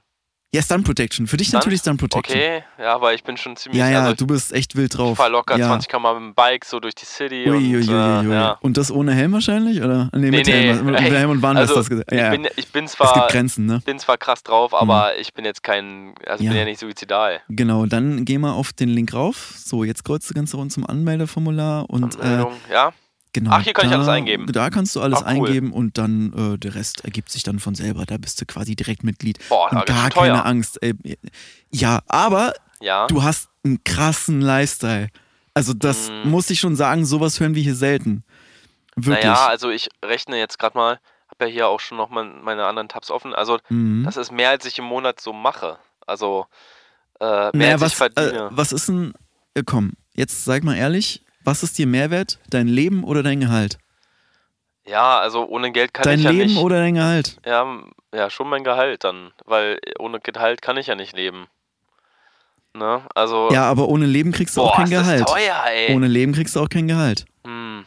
Ja, Stun Protection. Für dich Stunt? natürlich Stun Protection. Okay, ja, aber ich bin schon ziemlich. Ja, ja, also du bist echt wild ich drauf. fahr locker ja. 20 km mit dem Bike so durch die City. Ui, und, ui, ui, äh, ui. ja. Und das ohne Helm wahrscheinlich? Oder? Nee, mit Nee, nee, Helm. Mit ey, Helm und Warn also, hast du das gesagt. Ja, ich, bin, ich bin es gibt zwar, Grenzen, ne? bin zwar krass drauf, aber ich bin jetzt kein. Also ich Ja. bin ja nicht suizidal. Genau, dann geh mal auf den Link rauf. So, jetzt kreuzt du ganz runter zum Anmeldeformular und äh, Anmeldung, ja. Genau. Ach, hier kann ich da, alles eingeben. Da kannst du alles Ach, cool. eingeben und dann äh, der Rest ergibt sich dann von selber. Da bist du quasi direkt Mitglied. Boah, und da gar teuer. keine Angst. Ey. Ja, aber Ja. du hast einen krassen Lifestyle. Also das Mm. muss ich schon sagen, sowas hören wir hier selten. Wirklich. Naja, also ich rechne jetzt gerade mal, habe ja hier auch schon noch meine anderen Tabs offen. Also mhm. das ist mehr, als ich im Monat so mache. Also äh, mehr naja, als ich was, verdiene. äh, was ist denn, äh, komm, jetzt sag mal ehrlich, was ist dir Mehrwert? Dein Leben oder dein Gehalt? ja, also ohne Geld kann dein ich ja Leben nicht. oder dein Gehalt? Ja, ja, schon mein Gehalt dann, weil ohne Gehalt kann ich ja nicht leben. Ne? Also Ja, aber ohne Leben kriegst du boah, auch kein ist das Gehalt. teuer, ey. Ohne Leben kriegst du auch kein Gehalt. Hm.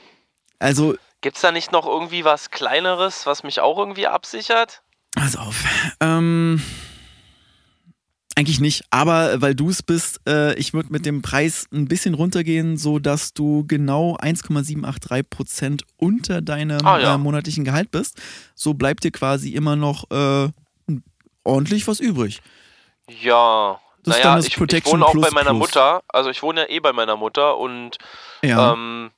Also, Gibt's da nicht noch irgendwie was kleineres, was mich auch irgendwie absichert? pass auf. Ähm, eigentlich nicht, aber weil du es bist, äh, ich würde mit dem Preis ein bisschen runtergehen, so dass du genau 1,783% unter deinem Ah, ja. äh, monatlichen Gehalt bist. So bleibt dir quasi immer noch äh, ordentlich was übrig. Ja, Das ist naja, dann das ich, ich Protection wohne auch Plus bei meiner Plus. Mutter. Also ich wohne ja eh bei meiner Mutter und Ja. ähm,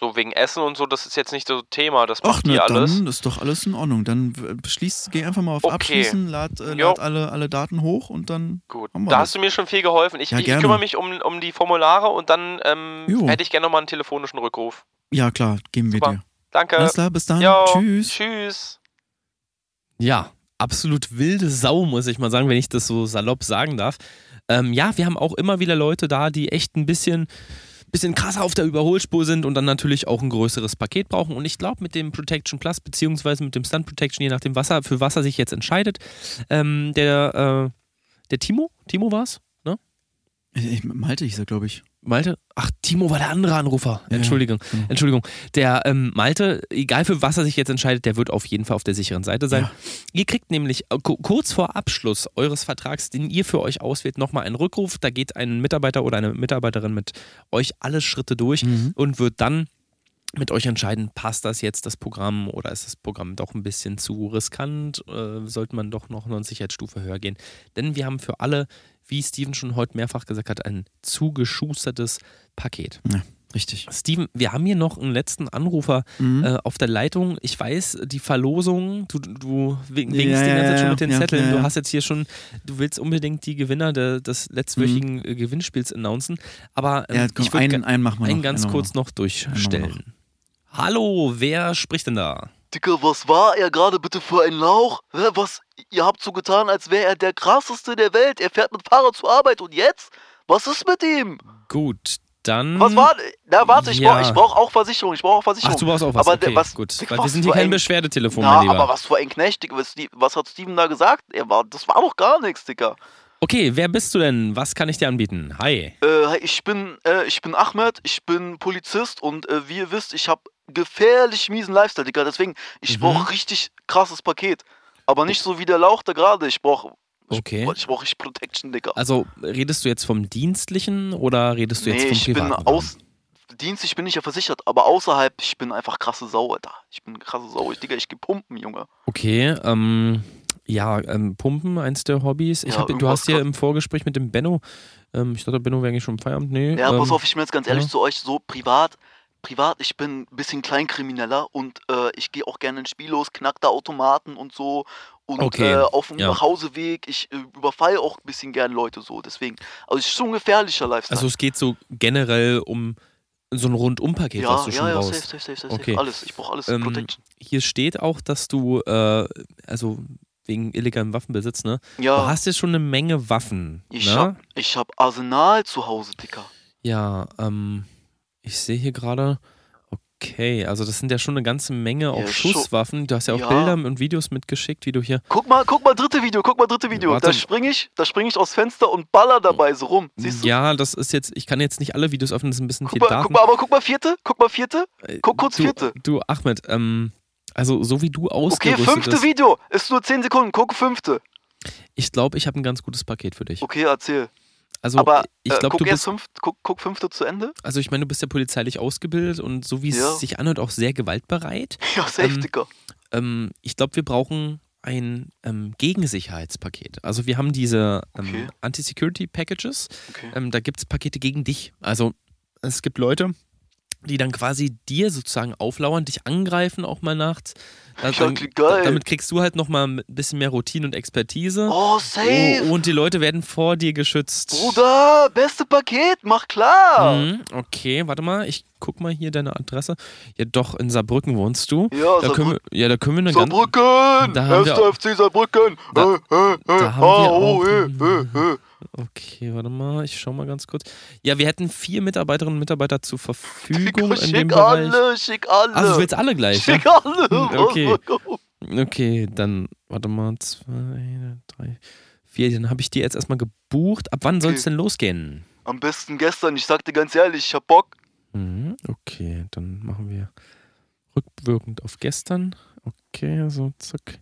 so wegen Essen und so, das ist jetzt nicht so Thema. Das Ach, macht die ne, alles. dann ist doch alles in Ordnung. Dann beschließ, geh einfach mal auf Okay. Abschließen, lad, äh, lad alle, alle Daten hoch und dann. Gut, Haben wir da das. hast du mir schon viel geholfen. Ich, Ja, ich kümmere mich um, um die Formulare und dann ähm, hätte ich gerne nochmal einen telefonischen Rückruf. Ja, klar, geben wir Super. dir. Danke. Alles klar, bis dann. Jo, Tschüss. Tschüss. Ja, absolut wilde Sau, muss ich mal sagen, wenn ich das so salopp sagen darf. Ähm, ja, wir haben auch immer wieder Leute da, die echt ein bisschen, bisschen krasser auf der Überholspur sind und dann natürlich auch ein größeres Paket brauchen. Und ich glaube, mit dem Protection Plus, beziehungsweise mit dem Stunt Protection, je nachdem, was er, für was er sich jetzt entscheidet, ähm, der, äh, der Timo, Timo war's, ne? Ich, Malte hieß er, glaube ich. Malte? Ach, Timo war der andere Anrufer. Ja, Entschuldigung. genau. Entschuldigung. Der ähm, Malte, egal für was er sich jetzt entscheidet, der wird auf jeden Fall auf der sicheren Seite sein. Ja. Ihr kriegt nämlich äh, ku- kurz vor Abschluss eures Vertrags, den ihr für euch auswählt, nochmal einen Rückruf. Da geht ein Mitarbeiter oder eine Mitarbeiterin mit euch alle Schritte durch Mhm. und wird dann mit euch entscheiden, passt das jetzt das Programm oder ist das Programm doch ein bisschen zu riskant? Äh, sollte man doch noch eine Sicherheitsstufe höher gehen? Denn wir haben für alle, wie Steven schon heute mehrfach gesagt hat, ein zugeschustertes Paket. Richtig. Steven, wir haben hier noch einen letzten Anrufer Mhm. äh, auf der Leitung. Ich weiß, die Verlosung, du, du wink- winkst Ja, die ganze Zeit ja, schon ja, mit den ja, Zetteln. ja, Du ja. hast jetzt hier schon, du willst unbedingt die Gewinner de, des letztwöchigen äh, Gewinnspiels announcen. Aber ähm, Ja, komm, ich würde einen, einen machen wir noch. einen ganz einen kurz machen noch durchstellen. Hallo, wer spricht denn da? Dicker, was war er gerade bitte für ein Lauch? Was? Ihr habt so getan, als wäre er der krasseste der Welt. Er fährt mit Fahrrad zur Arbeit und jetzt? Was ist mit ihm? Gut, dann. Was war. Na, warte, ich Ja. brauche brauch auch Versicherung. Ich brauche auch Versicherung. Ach, du brauchst auch was. Aber okay, was- gut. Dick, Weil wir sind hier kein ein- Beschwerdetelefon, Na, mein Lieber. aber was für ein Knecht, Dicker. Was, was hat Steven da gesagt? Er war, das war doch gar nichts, Dicker. Okay, wer bist du denn? Was kann ich dir anbieten? Hi. Äh, ich bin, äh, ich bin Ahmed, ich bin Polizist und äh, wie ihr wisst, ich habe gefährlich miesen Lifestyle, Digga. Deswegen, ich Mhm. brauche richtig krasses Paket. Aber nicht so wie der Lauch da gerade. Ich brauche Okay. ich, ich brauch richtig Protection, Digga. Also, redest du jetzt vom Dienstlichen oder redest du jetzt nee, vom ich bin Privaten? aus. Dienstlich bin ich ja versichert, aber außerhalb, ich bin einfach krasse Sau, Alter. Ich bin krasse Sau. Ich, Digga, ich geh pumpen, Junge. Okay, ähm, ja, ähm, Pumpen, eins der Hobbys. Ich Ja, hab, du hast hier krass- im Vorgespräch mit dem Benno, ähm, ich dachte, Benno wäre eigentlich schon im Feierabend. Nee. Ja, ähm, pass auf, ich bin jetzt ganz ehrlich ja. zu euch, so privat. Privat, ich bin ein bisschen kleinkrimineller und äh, ich gehe auch gerne in Spielos, knack da Automaten und so. Und Okay, äh, auf dem ja. Nachhauseweg, ich äh, überfalle auch ein bisschen gern Leute so. Deswegen, also es ist schon ein gefährlicher Lifestyle. Also, es geht so generell um so ein Rundumpaket, was ja, du schon ja, ja, brauchst. safe, safe, safe, safe. Okay. Alles, ich brauche alles Ähm, Protection. Hier steht auch, dass du, äh, also wegen illegalem Waffenbesitz, ne? Du Ja, hast jetzt schon eine Menge Waffen. ich ne? hab, ich hab Arsenal zu Hause, Dicker. Ja, ähm, ich sehe hier gerade. Okay, also das sind ja schon eine ganze Menge auch Ja, Schusswaffen. Du hast ja auch Ja. Bilder und Videos mitgeschickt, wie du hier. Guck mal, guck mal, dritte Video, guck mal, dritte Video. Warte. Da spring ich, da spring ich aus Fenster und baller dabei so rum. Siehst du? Ja, das ist jetzt, ich kann jetzt nicht alle Videos öffnen, das ist ein bisschen Guck viel mal, Daten. guck mal, aber guck mal vierte, guck mal vierte. Äh, guck kurz du, vierte. Du, Ahmed, ähm, also so wie du Okay, ausgerüstet fünfte bist, Video. Ist nur 10 Sekunden. Guck fünfte. ich glaube, ich habe ein ganz gutes Paket für dich. Okay, erzähl. Also Aber ich äh, glaube, guck du bist, fünf, guck, guck fünfte zu Ende. also ich meine, du bist ja polizeilich ausgebildet und so wie Ja. es sich anhört, auch sehr gewaltbereit. Ja, safe, Ähm, Dicker. Ähm, ich glaube, wir brauchen ein ähm, Gegensicherheitspaket. Also wir haben diese ähm, Okay. Anti-Security-Packages. Okay. Ähm, da gibt es Pakete gegen dich. Also es gibt Leute, die dann quasi dir sozusagen auflauern, dich angreifen auch mal nachts. Dann, geil. da- damit kriegst du halt nochmal ein bisschen mehr Routine und Expertise. Oh, safe. Oh, und die Leute werden vor dir geschützt. Bruder, beste Paket, mach klar. Mhm, okay, warte mal, ich guck mal hier deine Adresse. Ja, doch, in Saarbrücken wohnst du. Ja, Da können wir, ja, da können wir eine. Saarbrücken. Da haben wir FC Saarbrücken. Da- äh, äh, äh, da haben wir ah, oh, auch Okay, warte mal, ich schau mal ganz kurz. Ja, wir hätten vier Mitarbeiterinnen und Mitarbeiter zur Verfügung Dicker, in dem schick Bereich. alle, schick alle. Also, du willst alle gleich, ja? Schick alle. Okay. Okay, dann, warte mal, zwei, drei, vier. Dann habe ich die jetzt erstmal gebucht. Ab wann soll es Okay. denn losgehen? Am besten gestern, ich sag dir ganz ehrlich, ich hab Bock. Mhm, okay, dann machen wir rückwirkend auf gestern. Okay, so zack.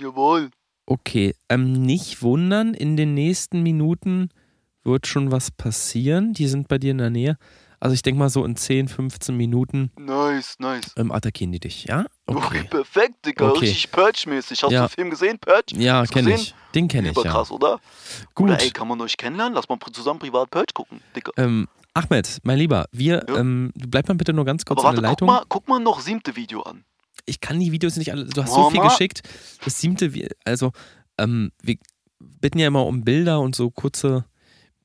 Jawohl. Okay, ähm, nicht wundern, in den nächsten Minuten wird schon was passieren. Die sind bei dir in der Nähe. Also ich denke mal so in 10, 15 Minuten Nice, nice. ähm, attackieren die dich, ja? Okay. perfekt, Digga. Okay. Richtig Purge-mäßig. Hast Ja. du den Film gesehen, Purge? Ja, kenne ich. Den kenne ich, ja. Überkrass, oder? Gut. Oder ey, kann man euch kennenlernen? Lass mal zusammen privat Purge gucken, Digga. Ähm, Ahmed, mein Lieber, wir, Ja. ähm, bleib mal bitte nur ganz kurz Aber in warte, der guck Leitung. mal, guck mal noch siebte Video an. Ich kann die Videos nicht alle. Du hast so viel Mama. geschickt. Das siebte, also, ähm, wir bitten ja immer um Bilder und so kurze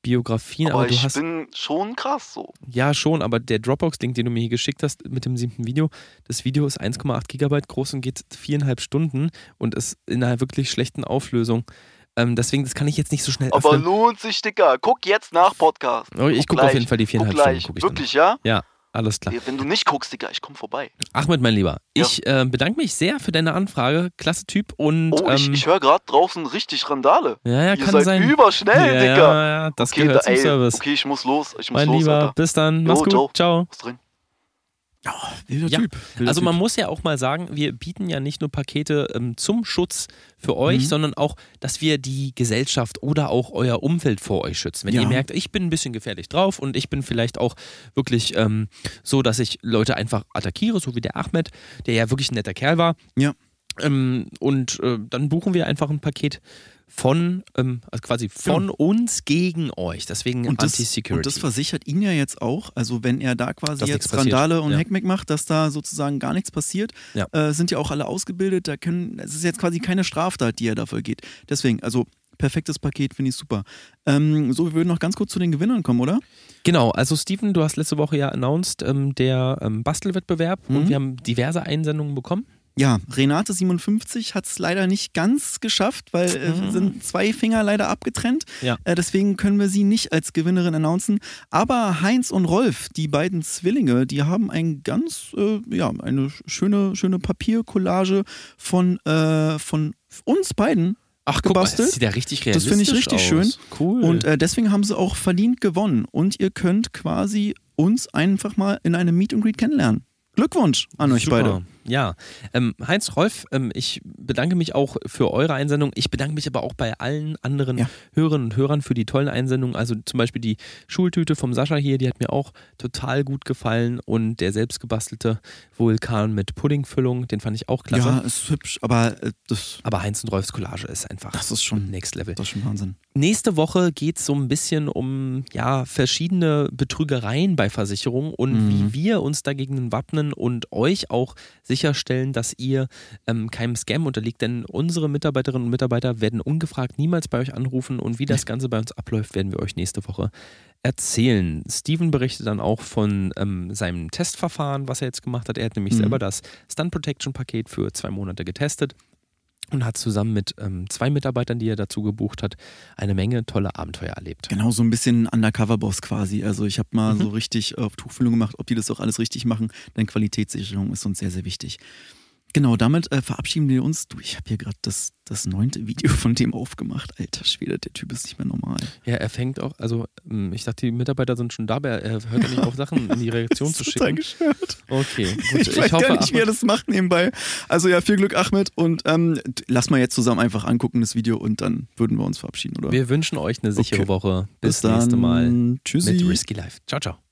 Biografien, aber, Aber du ich hast. bin schon krass so. Ja, schon, aber der Dropbox-Link, den du mir hier geschickt hast mit dem siebten Video, das Video ist 1,8 Gigabyte groß und geht viereinhalb Stunden und ist in einer wirklich schlechten Auflösung. Ähm, deswegen, das kann ich jetzt nicht so schnell Aber öffnen. lohnt sich, Digga. Guck jetzt nach Podcast. Oh, ich gucke gleich. auf jeden Fall die Guck viereinhalb Stunden. gleich. Guck ich dann. Wirklich, ja? Ja, alles klar. Wenn du nicht guckst, Digga, ich komm vorbei. Ahmed, mein Lieber, Ja. ich äh, bedanke mich sehr für deine Anfrage. Klasse Typ und. Oh, ich, ähm, ich höre gerade draußen richtig Randale. ja, ja, Ihr kann seid sein. überschnell, ja, Digga. Ja, ja, das okay, gehört da, zum ey, Service. okay, ich muss los. Ich muss mein los, Lieber, Alter. bis dann. Jo, Mach's gut. ciao. Ciao. Drin? Wilder Ja, Typ. Wilder Also typ. man muss ja auch mal sagen, wir bieten ja nicht nur Pakete ähm, zum Schutz für euch, Mhm. sondern auch, dass wir die Gesellschaft oder auch euer Umfeld vor euch schützen. Wenn Ja. ihr merkt, ich bin ein bisschen gefährlich drauf und ich bin vielleicht auch wirklich ähm, so, dass ich Leute einfach attackiere, so wie der Ahmed, der ja wirklich ein netter Kerl war. Ja. Ähm, und äh, dann buchen wir einfach ein Paket von, ähm, also quasi von uns gegen euch. Deswegen Und das, Anti-Security. und das versichert ihn ja jetzt auch, also wenn er da quasi Dass jetzt. Randale und Ja. Heckmeck macht, dass da sozusagen gar nichts passiert, Ja. äh, sind ja auch alle ausgebildet, da können, es ist jetzt quasi keine Straftat, die er dafür geht. Deswegen, also perfektes Paket, finde ich super. Ähm, so, wir würden noch ganz kurz zu den Gewinnern kommen, oder? Genau, also Steven, du hast letzte Woche ja announced, ähm, der ähm, Bastelwettbewerb und Mhm. wir haben diverse Einsendungen bekommen. Ja, Renate57 hat es leider nicht ganz geschafft, weil äh, Mhm. sind zwei Finger leider abgetrennt. Ja. Äh, deswegen können wir sie nicht als Gewinnerin announcen. Aber Heinz und Rolf, die beiden Zwillinge, die haben ein ganz, äh, ja, eine schöne, schöne Papiercollage von, äh, von uns beiden. Ach, guck mal, das gebastelt. sieht ja richtig Das realistisch finde ich richtig aus. schön. Cool. Und äh, deswegen haben sie auch verdient gewonnen. Und ihr könnt quasi uns einfach mal in einem Meet and Greet kennenlernen. Glückwunsch an euch Super. beide. Ja, ähm, Heinz Rolf, ähm, ich bedanke mich auch für eure Einsendung. Ich bedanke mich aber auch bei allen anderen Ja. Hörerinnen und Hörern für die tollen Einsendungen. Also zum Beispiel die Schultüte vom Sascha hier, die hat mir auch total gut gefallen. Und der selbstgebastelte Vulkan mit Puddingfüllung, den fand ich auch klasse. Ja, ist hübsch, aber äh, das, Aber Heinz und Rolfs Collage ist einfach das ist schon Next Level. Das ist schon Wahnsinn. Nächste Woche geht es so ein bisschen um ja, verschiedene Betrügereien bei Versicherungen und Mhm. wie wir uns dagegen wappnen und euch auch sicherstellen, dass ihr ähm, keinem Scam unterliegt. Denn unsere Mitarbeiterinnen und Mitarbeiter werden ungefragt niemals bei euch anrufen und wie das Ganze bei uns abläuft, werden wir euch nächste Woche erzählen. Steven berichtet dann auch von ähm, seinem Testverfahren, was er jetzt gemacht hat. Er hat nämlich Mhm. selber das Stun Protection Paket für zwei Monate getestet und hat zusammen mit ähm, zwei Mitarbeitern, die er dazu gebucht hat, eine Menge tolle Abenteuer erlebt. Genau, so ein bisschen Undercover-Boss quasi. Also ich habe mal Mhm. so richtig auf Tuchfühlung gemacht, ob die das auch alles richtig machen, denn Qualitätssicherung ist uns sehr, sehr wichtig. Genau, damit äh, verabschieden wir uns. Du, ich habe hier gerade das, das neunte Video von dem aufgemacht. Alter Schwede, der Typ ist nicht mehr normal. Ja, er fängt auch, also ähm, ich dachte, die Mitarbeiter sind schon da, aber er hört ja nicht auf, Sachen in die Reaktion zu schicken. gestört. Okay, gut. Ich, weiß hoffe, gar nicht, wie er das macht nebenbei. Also ja, viel Glück, Ahmed. Und ähm, lass mal jetzt zusammen einfach angucken, das Video, und dann würden wir uns verabschieden, oder? wir wünschen euch eine sichere Okay. Woche. Bis, Bis dann. nächste Mal Tschüssi. mit Risky Life. Ciao, ciao.